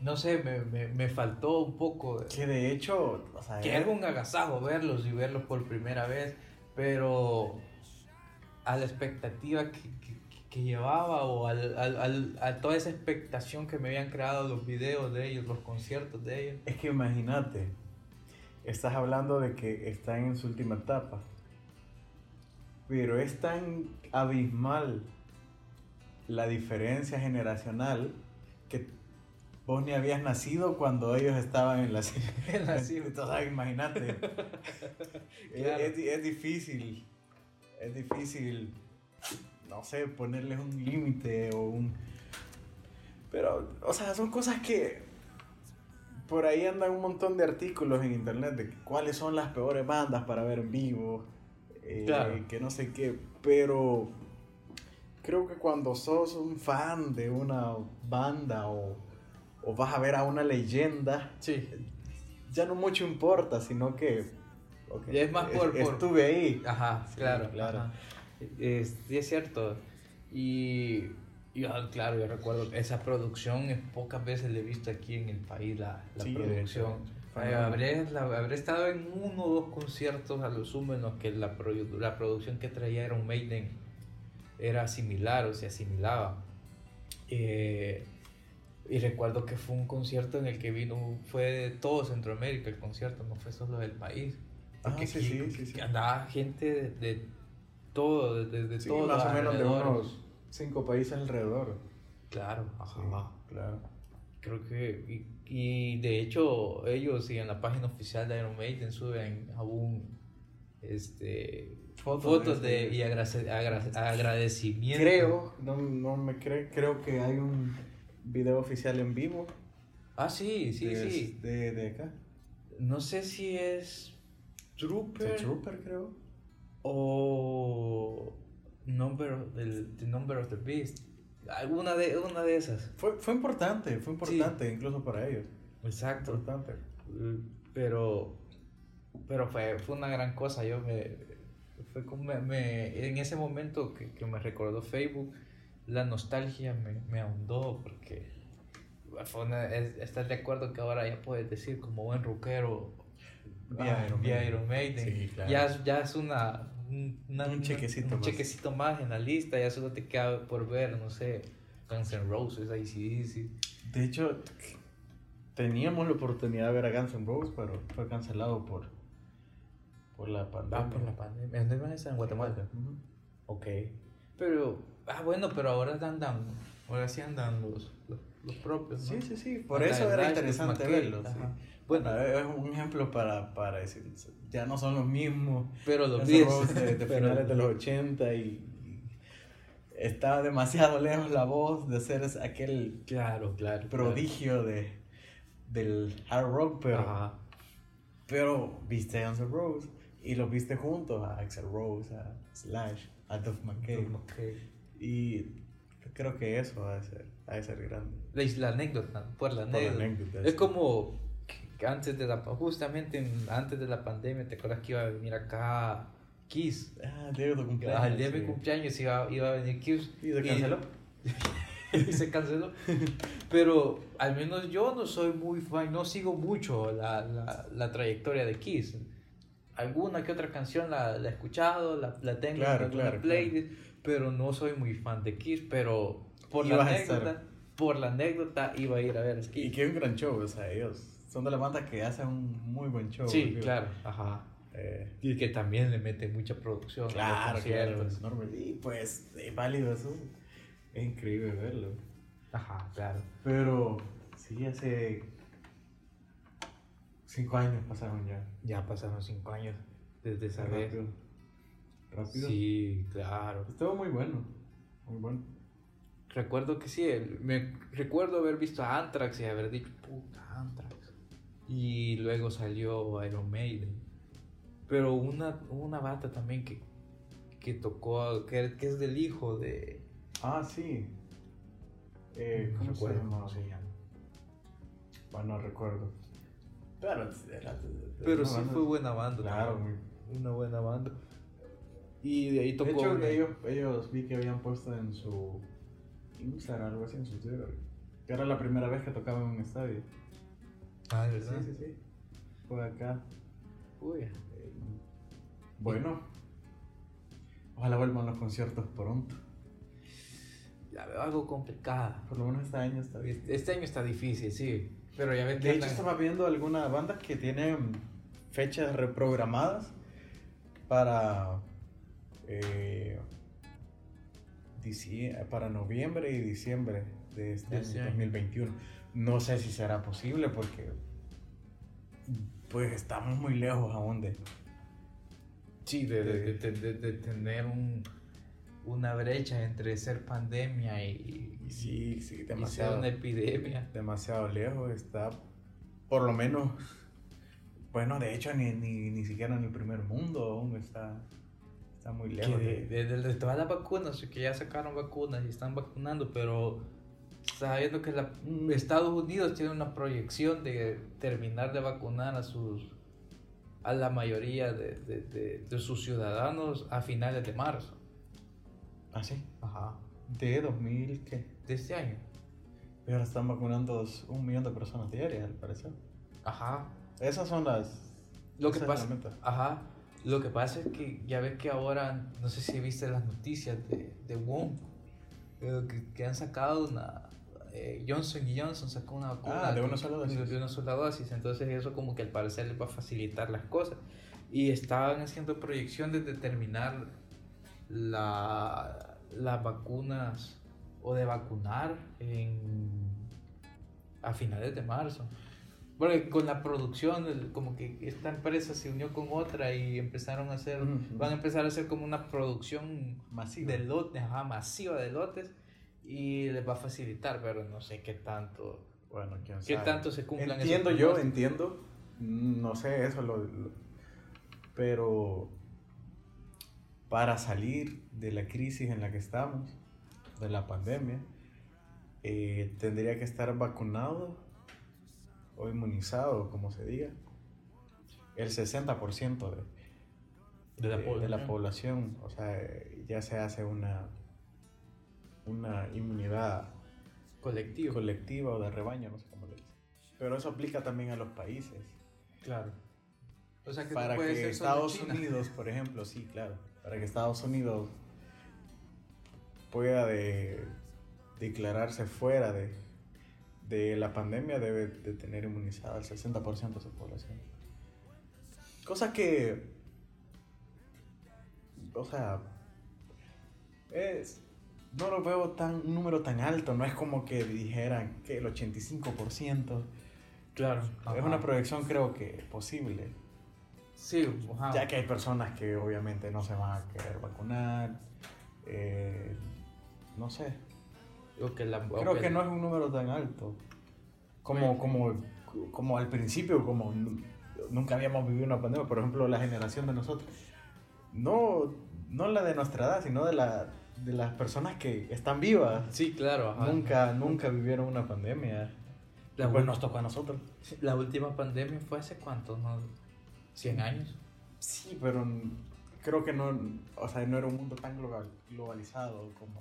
no sé, me, me, me, faltó un poco. Que de hecho, que era un agasajo verlos y verlos por primera vez, pero a la expectativa que, que, llevaba o al, al, a toda esa expectación que me habían creado los videos de ellos, los conciertos de ellos. Es que imagínate, estás hablando de que están en su última etapa pero es tan abismal la diferencia generacional que vos ni habías nacido cuando ellos estaban en la Entonces, imagínate. es, es, difícil. Es difícil, no sé, ponerles un límite o un... Pero, o sea, son cosas que por ahí andan un montón de artículos en internet de cuáles son las peores bandas para ver en vivo, eh, que no sé qué, pero creo que cuando sos un fan de una banda o, vas a ver a una leyenda, ya no mucho importa, sino que... es más por, Estuve ahí. Ajá, claro. claro. Es, es cierto. Y yo, claro, yo recuerdo esa producción, pocas veces la he visto aquí en el país, la, la producción. Habré, habré, estado en uno o dos conciertos a lo sumo en los que la, la producción que traía era un Maiden era similar o se asimilaba. Eh, y recuerdo que fue un concierto en el que vino, fue de todo Centroamérica el concierto, no fue solo del país. Ah, sí, sí, sí, sí, andaba gente de, todo, desde de, todo. Más o menos de unos cinco países alrededor. Claro, ajá. claro. Creo que, y, de hecho, ellos y en la página oficial de Iron Maiden suben aún este, fotos, de, y agradecimiento. Creo, no, no me creo, creo que hay un video oficial en vivo. Ah, sí, sí, sí. De, de acá. No sé si es Trooper. Trooper, creo. O Number, el, the Number of the Beast. Alguna de, una de esas. Fue, fue importante, fue importante incluso para ellos. Exacto. Importante. Pero, pero fue, fue una gran cosa. Yo me, fue como me, en ese momento que, que, me recordó Facebook, la nostalgia me, me ahondó porque fue estás de acuerdo que ahora ya puedes decir como buen rockero vía, ah, Iron Maiden. ya, ya es una un, chequecito, un más. chequecito más en la lista, ya solo te queda por ver, no sé, Guns N' Roses, ahí sí, sí. De hecho, teníamos la oportunidad de ver a Guns N' Roses, pero fue cancelado por, por la pandemia. Ah, por la pandemia. ¿Dónde van a estar? En Guatemala. Ok. Pero, ah, bueno, pero ahora andan, ahora sí andan los, los, propios. Sí, sí, sí. Por eso era interesante verlos. Bueno, es un ejemplo para, para decir, ya no son los mismos. Pero los de, de finales de los 80 y, está demasiado lejos la voz de ser aquel claro, claro, prodigio De, del hard rock, pero, pero viste a Ansel Rose y los viste juntos a Axel Rose, a Slash, a Duff McKay. Y creo que eso va a ser, va a ser grande. La, anécdota, por la anécdota. es como antes de la, justamente antes de la pandemia, ¿te acuerdas que iba a venir acá Kiss? Ah, el día de tu cumpleaños. Ah, el día de mi cumpleaños iba, iba a venir Kiss. ¿Y se canceló? Y, se canceló. Pero al menos yo no soy muy fan, no sigo mucho la, la, la trayectoria de Kiss. Alguna que otra canción la, la he escuchado, la, la tengo en la playlist, pero no soy muy fan de Kiss, pero por la anécdota, por la anécdota iba a ir a ver Kiss. Y que un gran show, o sea, ellos son de las bandas que hacen un muy buen show. Sí, claro, ajá. Eh, y que también le mete mucha producción. Claro, claro, es enorme. Y pues, es válido eso. Es increíble verlo. Ajá, claro. Pero, sí, hace cinco años pasaron ya. Ya pasaron cinco años desde esa vez. Rápido. Sí, claro. Estuvo muy bueno. Muy bueno. Recuerdo que sí, me recuerdo haber visto a Anthrax y haber dicho, puta, Anthrax. Y luego salió Iron Maiden. Pero una, una bata también que, que tocó, que, que, es del hijo de... Ah, sí. Eh, no recuerdo cómo se llama. Bueno, no recuerdo. Pero, pero sí fue buena banda. Claro, una buena banda. Y de ahí tocó. De hecho, ellos, ellos vi que habían puesto en su Instagram, algo así, en su Twitter, que era la primera vez que tocaban en un estadio. Ah, verdad? Sí, sí, sí. Por acá. Uy. Eh, bueno. Ojalá vuelvan los conciertos pronto. Ya veo algo complicado. Por lo menos este año está difícil. Este año está difícil, sí. Pero ya ves De hecho, estaba viendo algunas bandas que tienen fechas reprogramadas para. Eh, para noviembre y diciembre de este año, 2021. no sé si será posible porque pues estamos muy lejos aún de... Sí, de, de, de, tener un, una brecha entre ser pandemia y, sí, sí, demasiado, una epidemia. Demasiado lejos, está por lo menos, bueno, de hecho ni, ni, ni siquiera en el primer mundo aún está, está muy lejos. De, de, todas las vacunas, que ya sacaron vacunas y están vacunando, pero sabiendo que la, Estados Unidos tiene una proyección de terminar de vacunar a sus a la mayoría de, de, de, sus ciudadanos a finales de marzo. ¿Ah, sí? Ajá. ¿De 2000 qué? De este año. Ahora están vacunando un millón de personas diarias, al parecer. Ajá. Esas son las... Lo que pasa... Ajá. Lo que pasa es que ya ves que ahora, no sé si viste las noticias de, de WOM, que, que han sacado una, eh, Johnson y Johnson sacó una vacuna ah, de una sola dosis. De una sola dosis. Entonces eso como que al parecer les va a facilitar las cosas. Y estaban haciendo proyección de determinar la, las vacunas o de vacunar en, a finales de marzo. Porque con la producción, como que esta empresa se unió con otra y empezaron a hacer, van a empezar a hacer como una producción masiva de lotes, masiva de lotes y les va a facilitar, pero no sé qué tanto. Bueno, quién sabe. ¿Qué tanto se cumplan Entiendo yo, entiendo. No sé eso, lo, pero para salir de la crisis en la que estamos, de la pandemia, eh, tendría que estar vacunado o inmunizado, como se diga, el 60% de, de, la, de, de la población. O sea, ya se hace una una inmunidad colectiva. colectiva o de rebaño, no sé cómo le dicen. Pero eso aplica también a los países. Claro. O sea que para que Estados Unidos, por ejemplo, sí, claro, para que Estados Unidos pueda de, declararse fuera de, de la pandemia debe de tener inmunizada el 60% de su población. Cosa que, o sea, es, no lo veo tan, un número tan alto, no es como que dijeran que el 85%. Claro. Es una proyección creo que posible. Sí, ya que hay personas que obviamente no se van a querer vacunar. Eh, no sé. Que la, creo que no es un número tan alto. Como, como, como al principio, como nunca habíamos vivido una pandemia, por ejemplo, la generación de nosotros. No, no la de nuestra edad, sino de la de las personas que están vivas. Sí, claro. Nunca, nunca vivieron una pandemia. La pues nos tocó a nosotros. La última pandemia fue hace cuánto, ¿no? ¿100 años? Sí, pero creo que no, o sea, no era un mundo tan global, globalizado como,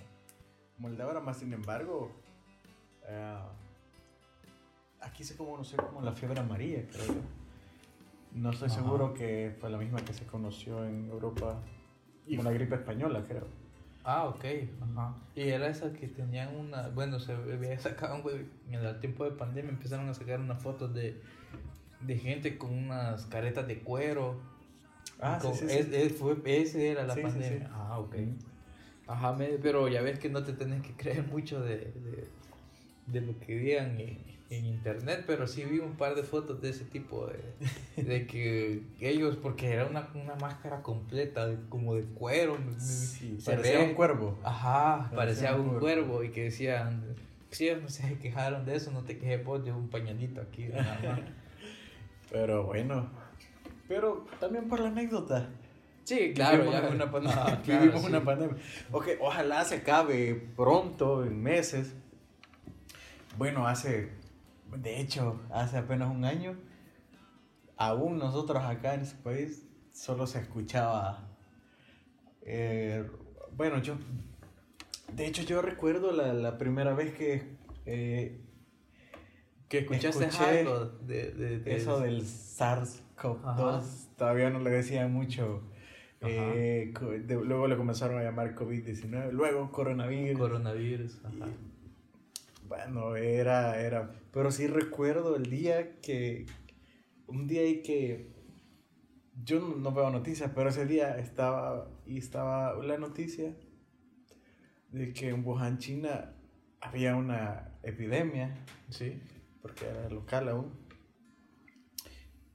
ahora, más sin embargo, eh, aquí se conoció como la fiebre amarilla, creo yo. No estoy seguro que fue la misma que se conoció en Europa como la gripe española, creo. Ah, ok. Ajá. Y era esa que tenían una. Bueno, se había sacado, en el tiempo de pandemia empezaron a sacar unas fotos de, de gente con unas caretas de cuero. Ah, sí, sí, es, fue, ese era la pandemia. Ah, ok. Ajá, pero ya ves que no te tenés que creer mucho de, de, de lo que digan. Y, en internet, pero sí vi un par de fotos de ese tipo de, de que ellos, porque era una, una máscara completa, como de cuero. Sí, parecía un cuervo. Ajá, parecía, un, cuervo. y que decían, si no se quejaron de eso, no te quejes vos, de un pañalito aquí. pero bueno, pero también por la anécdota. Sí, claro, vivimos, una, pandemia. vivimos una pandemia. Ojalá se acabe pronto, en meses. Bueno, hace de hecho, hace apenas un año, aún nosotros acá en ese país solo se escuchaba. Eh, bueno, yo. De hecho, yo recuerdo la, primera vez que. Eh, que escuchaste algo de, eso del SARS-CoV-2. Todavía no le decían mucho. Eh, luego le comenzaron a llamar COVID-19, luego coronavirus. Coronavirus, bueno, era, era, pero sí recuerdo el día que, un día y que, yo no, veo noticias, pero ese día estaba, y estaba la noticia de que en Wuhan, China, había una epidemia. Sí. porque era local aún,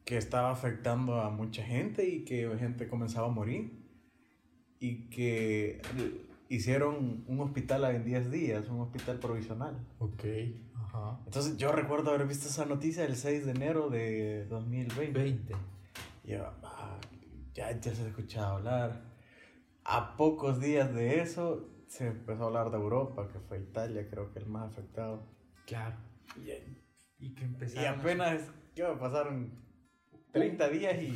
que estaba afectando a mucha gente y que gente comenzaba a morir y que hicieron un hospital en 10 días, un hospital provisional. Ok, ajá. Entonces yo recuerdo haber visto esa noticia el 6 de enero de 2020. 20. Y yo, ah, ya, ya se escuchaba hablar. A pocos días de eso se empezó a hablar de Europa, que fue Italia, creo que el más afectado. Claro. Y, y que empezaron. Y apenas, ¿qué pasaron 30 días y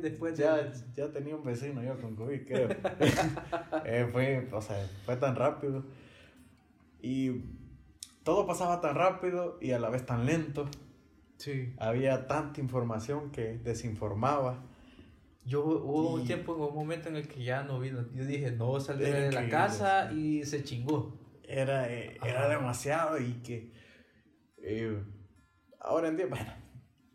después ya, ya tenía un vecino yo con COVID, creo. Eh, fue, o sea, fue tan rápido. Y todo pasaba tan rápido y a la vez tan lento. Sí. Había tanta información que desinformaba. Yo hubo un tiempo, un momento en el que ya no vino. Yo dije, no, salir de la casa y se chingó. Era, eh, era demasiado y que eh, ahora en día, bueno,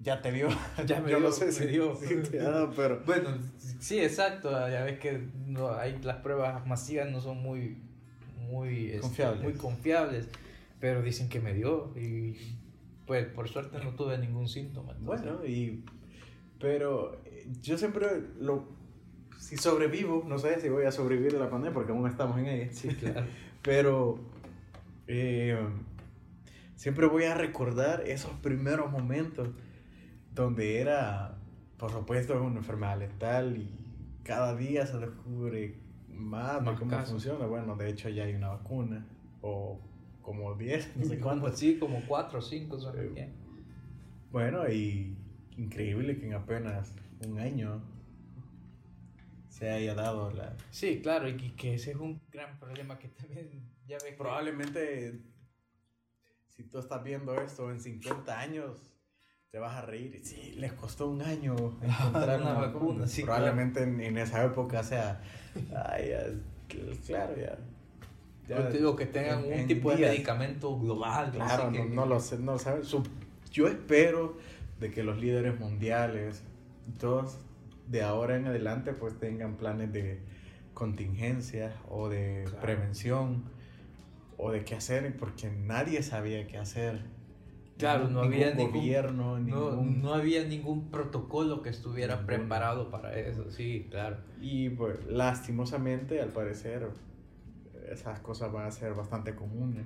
ya te dio. Ya me Yo dio, no sé si dio. pero... Bueno, sí, exacto. Ya ves que no, hay, las pruebas masivas no son muy, muy, este, confiables. muy confiables. Pero dicen que me dio. Y pues por suerte no tuve ningún síntoma. Bueno, y. Pero yo siempre lo. Si sobrevivo, no sé si voy a sobrevivir a la pandemia porque aún estamos en ella. Sí, claro. pero. Eh, siempre voy a recordar esos primeros momentos donde era, por supuesto, una enfermedad letal y cada día se descubre más, de cómo funciona. Bueno, de hecho ya hay una vacuna, o como 10, no sé cuántas. Sí, como 4 o 5 son eh, Bueno, y increíble que en apenas un año se haya dado la... Sí, claro, y que ese es un gran problema que también ya ves. Probablemente, si tú estás viendo esto en 50 años, te vas a reír. Sí, les costó un año encontrar una, vacuna. Sí, Probablemente en, esa época sea. Ay, claro, ya. ya digo que tengan un tipo de medicamento global. Claro, no, lo sé, no saben. Yo espero de que los líderes mundiales, todos de ahora en adelante, pues tengan planes de contingencia o de prevención o de qué hacer, porque nadie sabía qué hacer Claro, no había ningún gobierno, no, había ningún protocolo que estuviera preparado para eso, sí, claro. Y pues lastimosamente, al parecer, esas cosas van a ser bastante comunes.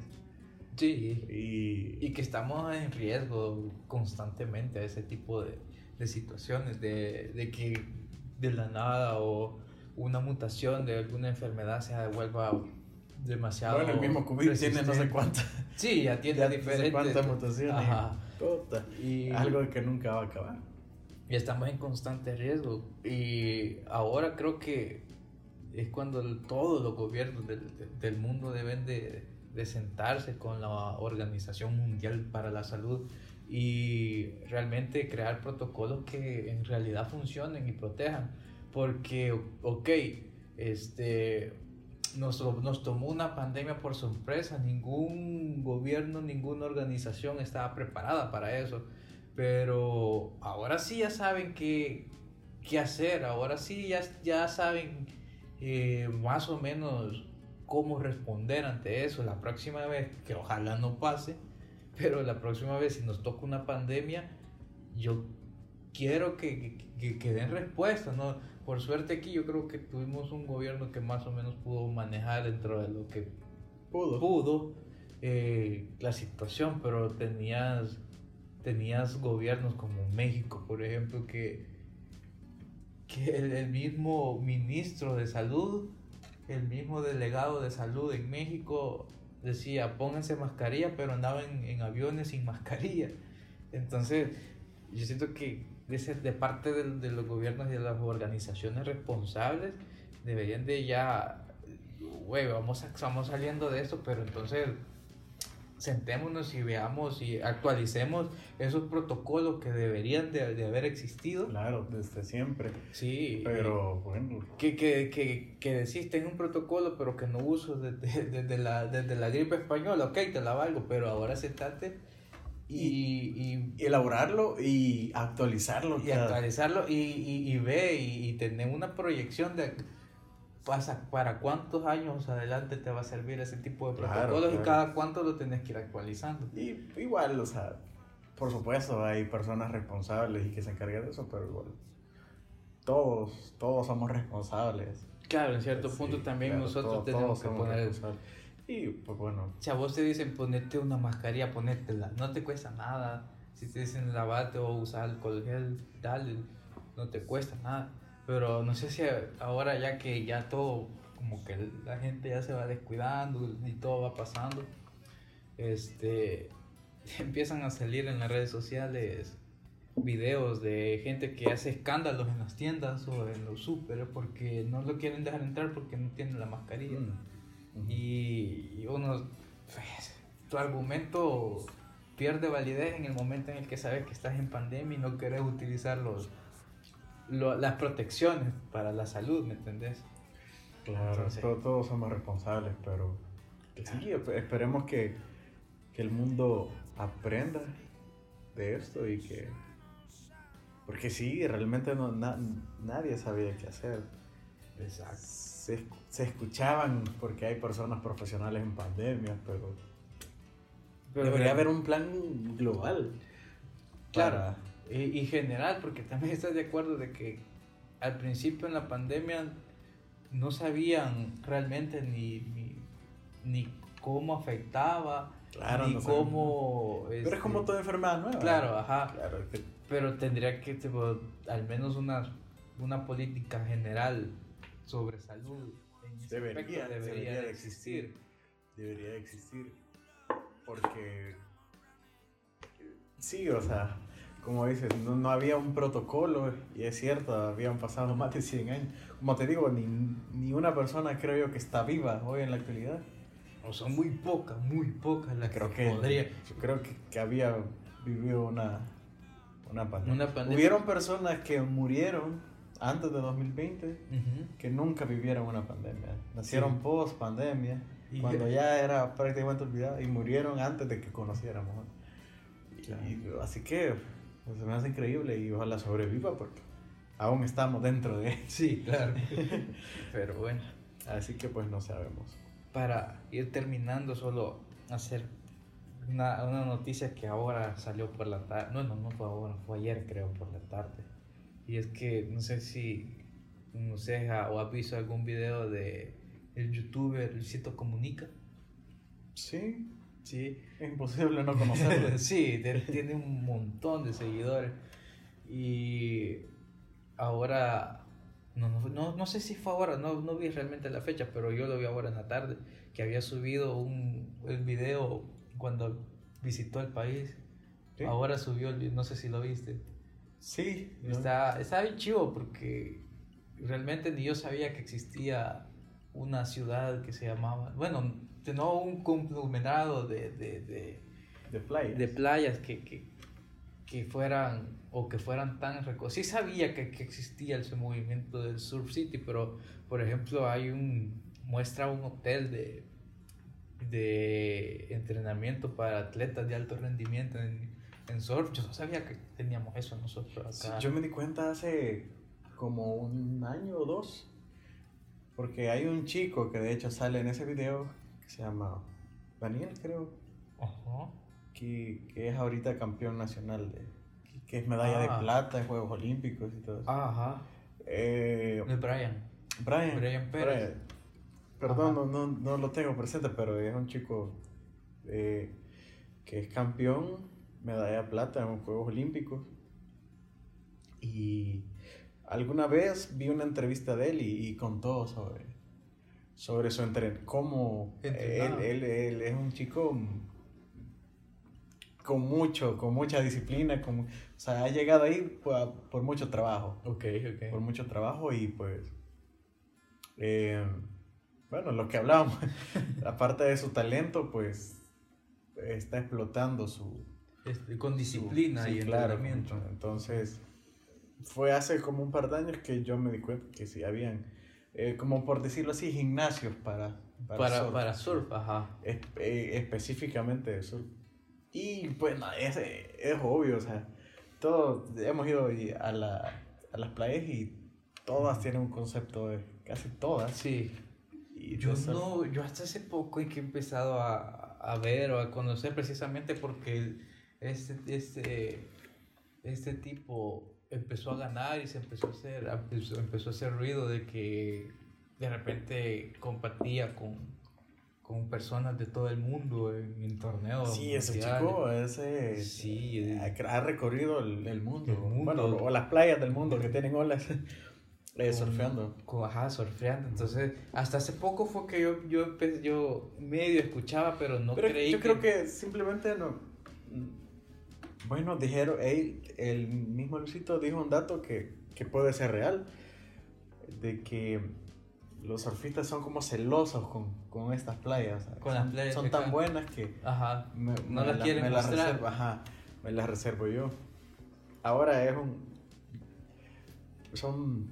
Sí, y, y que estamos en riesgo constantemente a ese tipo de, de situaciones, de, de, que de la nada o una mutación de alguna enfermedad se devuelva demasiado. Bueno, el mismo COVID tiene no sé cuántas. Sí, ya tiene diferentes. No sé cuántas mutaciones. Ajá. Y algo que nunca va a acabar. Y estamos en constante riesgo. Y ahora creo que es cuando todos los gobiernos del, del mundo deben de, de, sentarse con la Organización Mundial para la Salud y realmente crear protocolos que en realidad funcionen y protejan. Porque, ok, este, nos, nos tomó una pandemia por sorpresa, ningún gobierno, ninguna organización estaba preparada para eso, pero ahora sí ya saben qué, qué hacer, ahora sí ya, ya saben eh, más o menos cómo responder ante eso. La próxima vez, que ojalá no pase, pero la próxima vez si nos toca una pandemia, yo quiero que, que, que den respuesta, ¿no? por suerte aquí yo creo que tuvimos un gobierno que más o menos pudo manejar dentro de lo que pudo, pudo eh, la situación, pero tenías, tenías gobiernos como México, por ejemplo, que, que el, mismo ministro de salud, el mismo delegado de salud en México decía pónganse mascarilla, pero andaba en, en aviones sin mascarilla. Entonces, yo siento que de, de parte de, de, los gobiernos y de las organizaciones responsables deberían de ya, güey, vamos, vamos saliendo de esto, pero entonces sentémonos y veamos y actualicemos esos protocolos que deberían de, de haber existido. Claro, desde siempre. Sí. Pero bueno. Que, que, que, que decís, tengo un protocolo, pero que no uso desde, desde, la, desde la gripe española, ok, te la valgo, pero ahora sentate y, elaborarlo y actualizarlo. Y actualizarlo y, y, ve y, tener una proyección de pasa para cuántos años adelante te va a servir ese tipo de protocolos y cada cuánto lo tenés que ir actualizando. Y igual, o sea, por supuesto hay personas responsables y que se encargan de eso, pero igual todos, todos somos responsables. Claro, en cierto punto también nosotros tenemos que poner... Y pues bueno. Si a vos te dicen ponerte una mascarilla, ponértela. No te cuesta nada. Si te dicen lavate o usar alcohol gel, dale. No te cuesta nada. Pero no sé si ahora ya que ya todo, como que la gente ya se va descuidando y todo va pasando, este, empiezan a salir en las redes sociales videos de gente que hace escándalos en las tiendas o en los súper porque no lo quieren dejar entrar porque no tienen la mascarilla. Mm, y, uno, pues, tu argumento pierde validez en el momento en el que sabes que estás en pandemia y no querés utilizar los, las protecciones para la salud, ¿me entendés? Claro, todos, somos responsables, pero sí, esperemos que, que el mundo aprenda de esto y que porque sí, realmente no, nadie sabía qué hacer. Exacto. Se, se, escuchaban porque hay personas profesionales en pandemia, pero, debería haber un plan global. Claro. Y, general, porque también estás de acuerdo de que al principio en la pandemia no sabían realmente ni, ni, ni cómo afectaba, ni cómo... pero es como este, toda enfermedad nueva. Claro, ajá. Claro, pero tendría que, tipo, al menos una, una política general sobre salud. debería, debería, de existir. Debería de existir. Porque, sí, o sea, como dices, no, no, había un protocolo, y es cierto, habían pasado más de 100 años. Como te digo, ni, ni una persona creo yo que está viva hoy en la actualidad. O son muy pocas, muy pocas las creo que, podría. Yo creo que, que había vivido una, una pandemia. Hubieron personas que murieron antes de 2020 que nunca vivieron una pandemia. Nacieron post pandemia, cuando ya era prácticamente olvidado, y murieron antes de que conociéramos. así que pues, se me hace increíble y ojalá sobreviva porque aún estamos dentro de Sí, claro. Pero bueno. Así que pues no sabemos. Para ir terminando, solo hacer una, una, noticia que ahora salió por la tarde, no, no, no fue ahora, fue ayer creo por la tarde. Y es que no sé si no sé, o has visto algún video de el youtuber Luisito Comunica. Sí, sí. Es imposible no conocerlo. sí, tiene un montón de seguidores. Y ahora, no, no, no, sé si fue ahora, no, no vi realmente la fecha, pero yo lo vi ahora en la tarde, que había subido un el video cuando visitó el país. Ahora subió, no sé si lo viste. Sí. Está, está bien chivo porque realmente ni yo sabía que existía una ciudad que se llamaba, bueno, no un conglomerado de, de, de, de playas, de playas que, que, que, fueran o que fueran tan reconocidas. Sí sabía que, que, existía ese movimiento del Surf City, pero por ejemplo hay un, muestra un hotel de de entrenamiento para atletas de alto rendimiento en, en surf. Yo no sabía que teníamos eso nosotros acá. yo me di cuenta hace como un año o dos, porque hay un chico que de hecho sale en ese video que se llama Daniel, creo. Que, que, es ahorita campeón nacional de que es medalla de ah. plata en Juegos Olímpicos y todo eso. Ajá. Eh, Brian. Brian. Brian Pérez. Perdón, no, no, no, lo tengo presente, pero es un chico eh, que es campeón, medalla de plata en los Juegos Olímpicos. Y alguna vez vi una entrevista de él y, contó sobre, sobre su entrenamiento, cómo él, él, él, es un chico con mucho, con mucha disciplina, con, o sea, ha llegado ahí por, por mucho trabajo. Ok, ok. Por mucho trabajo y pues... Eh, bueno, lo que hablábamos, aparte de su talento, pues está explotando su... con disciplina y claro, Entonces, fue hace como un par de años que yo me di cuenta que sí habían, eh, como por decirlo así, gimnasios para... Para, surf, para surf ajá. Eh, específicamente de surf. Y pues es, es obvio, o sea, todos hemos ido a, la, a las playas y todas tienen un concepto de casi todas. Sí. Y yo no, yo hasta hace poco he que empezado a, a, ver o a conocer precisamente porque este, este, este tipo empezó a ganar y se empezó a hacer, empezó a hacer ruido de que de repente compartía con, con personas de todo el mundo en, torneos. Sí, ese chico, ese sí, ha, recorrido el, mundo. Bueno, o las playas del mundo que tienen olas. Eh, surfeando. ajá, surfeando. Entonces, hasta hace poco fue que yo, yo, yo medio escuchaba, pero no creí. Yo creo que simplemente no. Bueno, dijeron, el mismo Luisito dijo un dato que, que puede ser real: de que los surfistas son como celosos con, con estas playas. Con son, las playas son tan buenas que ajá, no las quieren me las reservo, ajá, me las reservo yo. Ahora es un son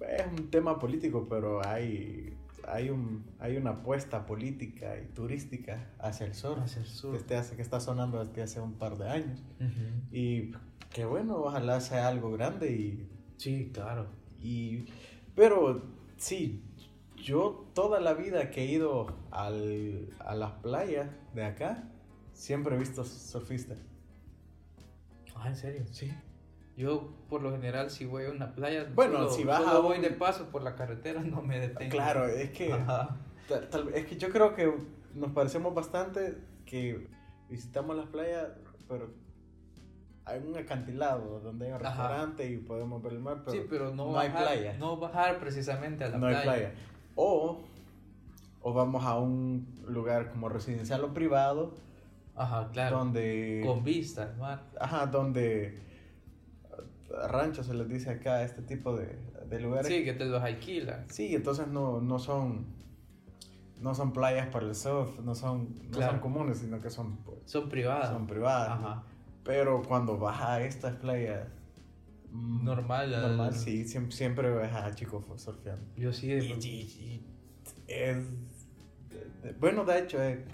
es un tema político, pero hay hay un hay una apuesta política y turística hacia el sur. Hacia el sur. Este hace que está sonando desde hace un par de años. Y que bueno, ojalá sea algo grande y sí, claro. Y pero Sí, yo toda la vida que he ido al, a las playas de acá, siempre he visto surfistas. Ah, ¿en serio? Sí. Yo, por lo general, si voy a una playa, bueno, si vas a voy de paso por la carretera, no me detengo. Claro, es que, es que yo creo que nos parecemos bastante que visitamos las playas, pero hay un acantilado donde hay un restaurante y podemos ver el mar, pero, sí, pero no, hay playa. No bajar precisamente a la no playa. No hay playa. O, o vamos a un lugar como residencial o privado. Ajá, claro. Donde, Con vista al mar. Ajá, donde ranchos se les dice acá, este tipo de, de lugares. Sí, que te los alquilan. Sí, entonces no, no son no son playas para el surf, no son, no son comunes, sino que son... Pues, son privadas. Son privadas. Ajá. Pero cuando vas a estas playas mm, normal, normal sí, siempre, siempre ves a chicos surfeando. Yo sí. Y, es, bueno, de hecho, eh,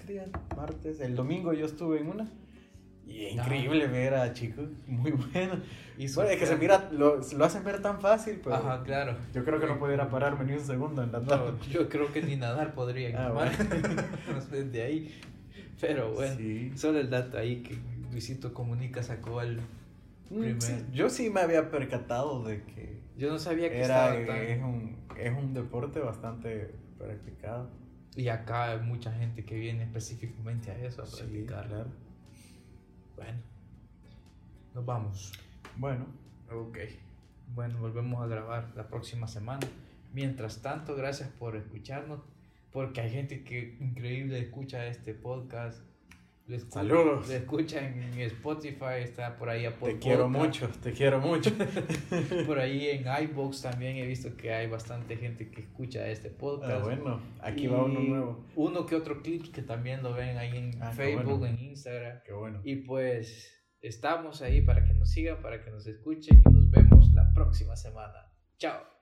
martes, el domingo yo estuve en una. Y es increíble ver a chicos muy buenos. Y bueno, es que se mira, lo, lo, hacen ver tan fácil, pero. Ajá, claro. Yo creo que no pudiera pararme ni un segundo en la no, Yo creo que ni nadar podría. Ah, bueno. de ahí. Pero bueno, solo el dato ahí que Luisito Comunica sacó el mm, primer. yo sí me había percatado de que. Yo no sabía que era, estaba es, un, es un deporte bastante practicado. Y acá hay mucha gente que viene específicamente a eso, a practicar. claro. Bueno, nos vamos. Bueno. Ok. Bueno, volvemos a grabar la próxima semana. Mientras tanto, gracias por escucharnos, porque hay gente que increíble escucha este podcast Saludos. Se escucha en Spotify, está por ahí a Te quiero mucho, te quiero mucho. por ahí en iBox también he visto que hay bastante gente que escucha este podcast. Ah, bueno, aquí va uno nuevo. Uno que otro clip que también lo ven ahí en ah, Facebook, en Instagram. Qué bueno. Y pues estamos ahí para que nos sigan, para que nos escuchen y nos vemos la próxima semana. Chao.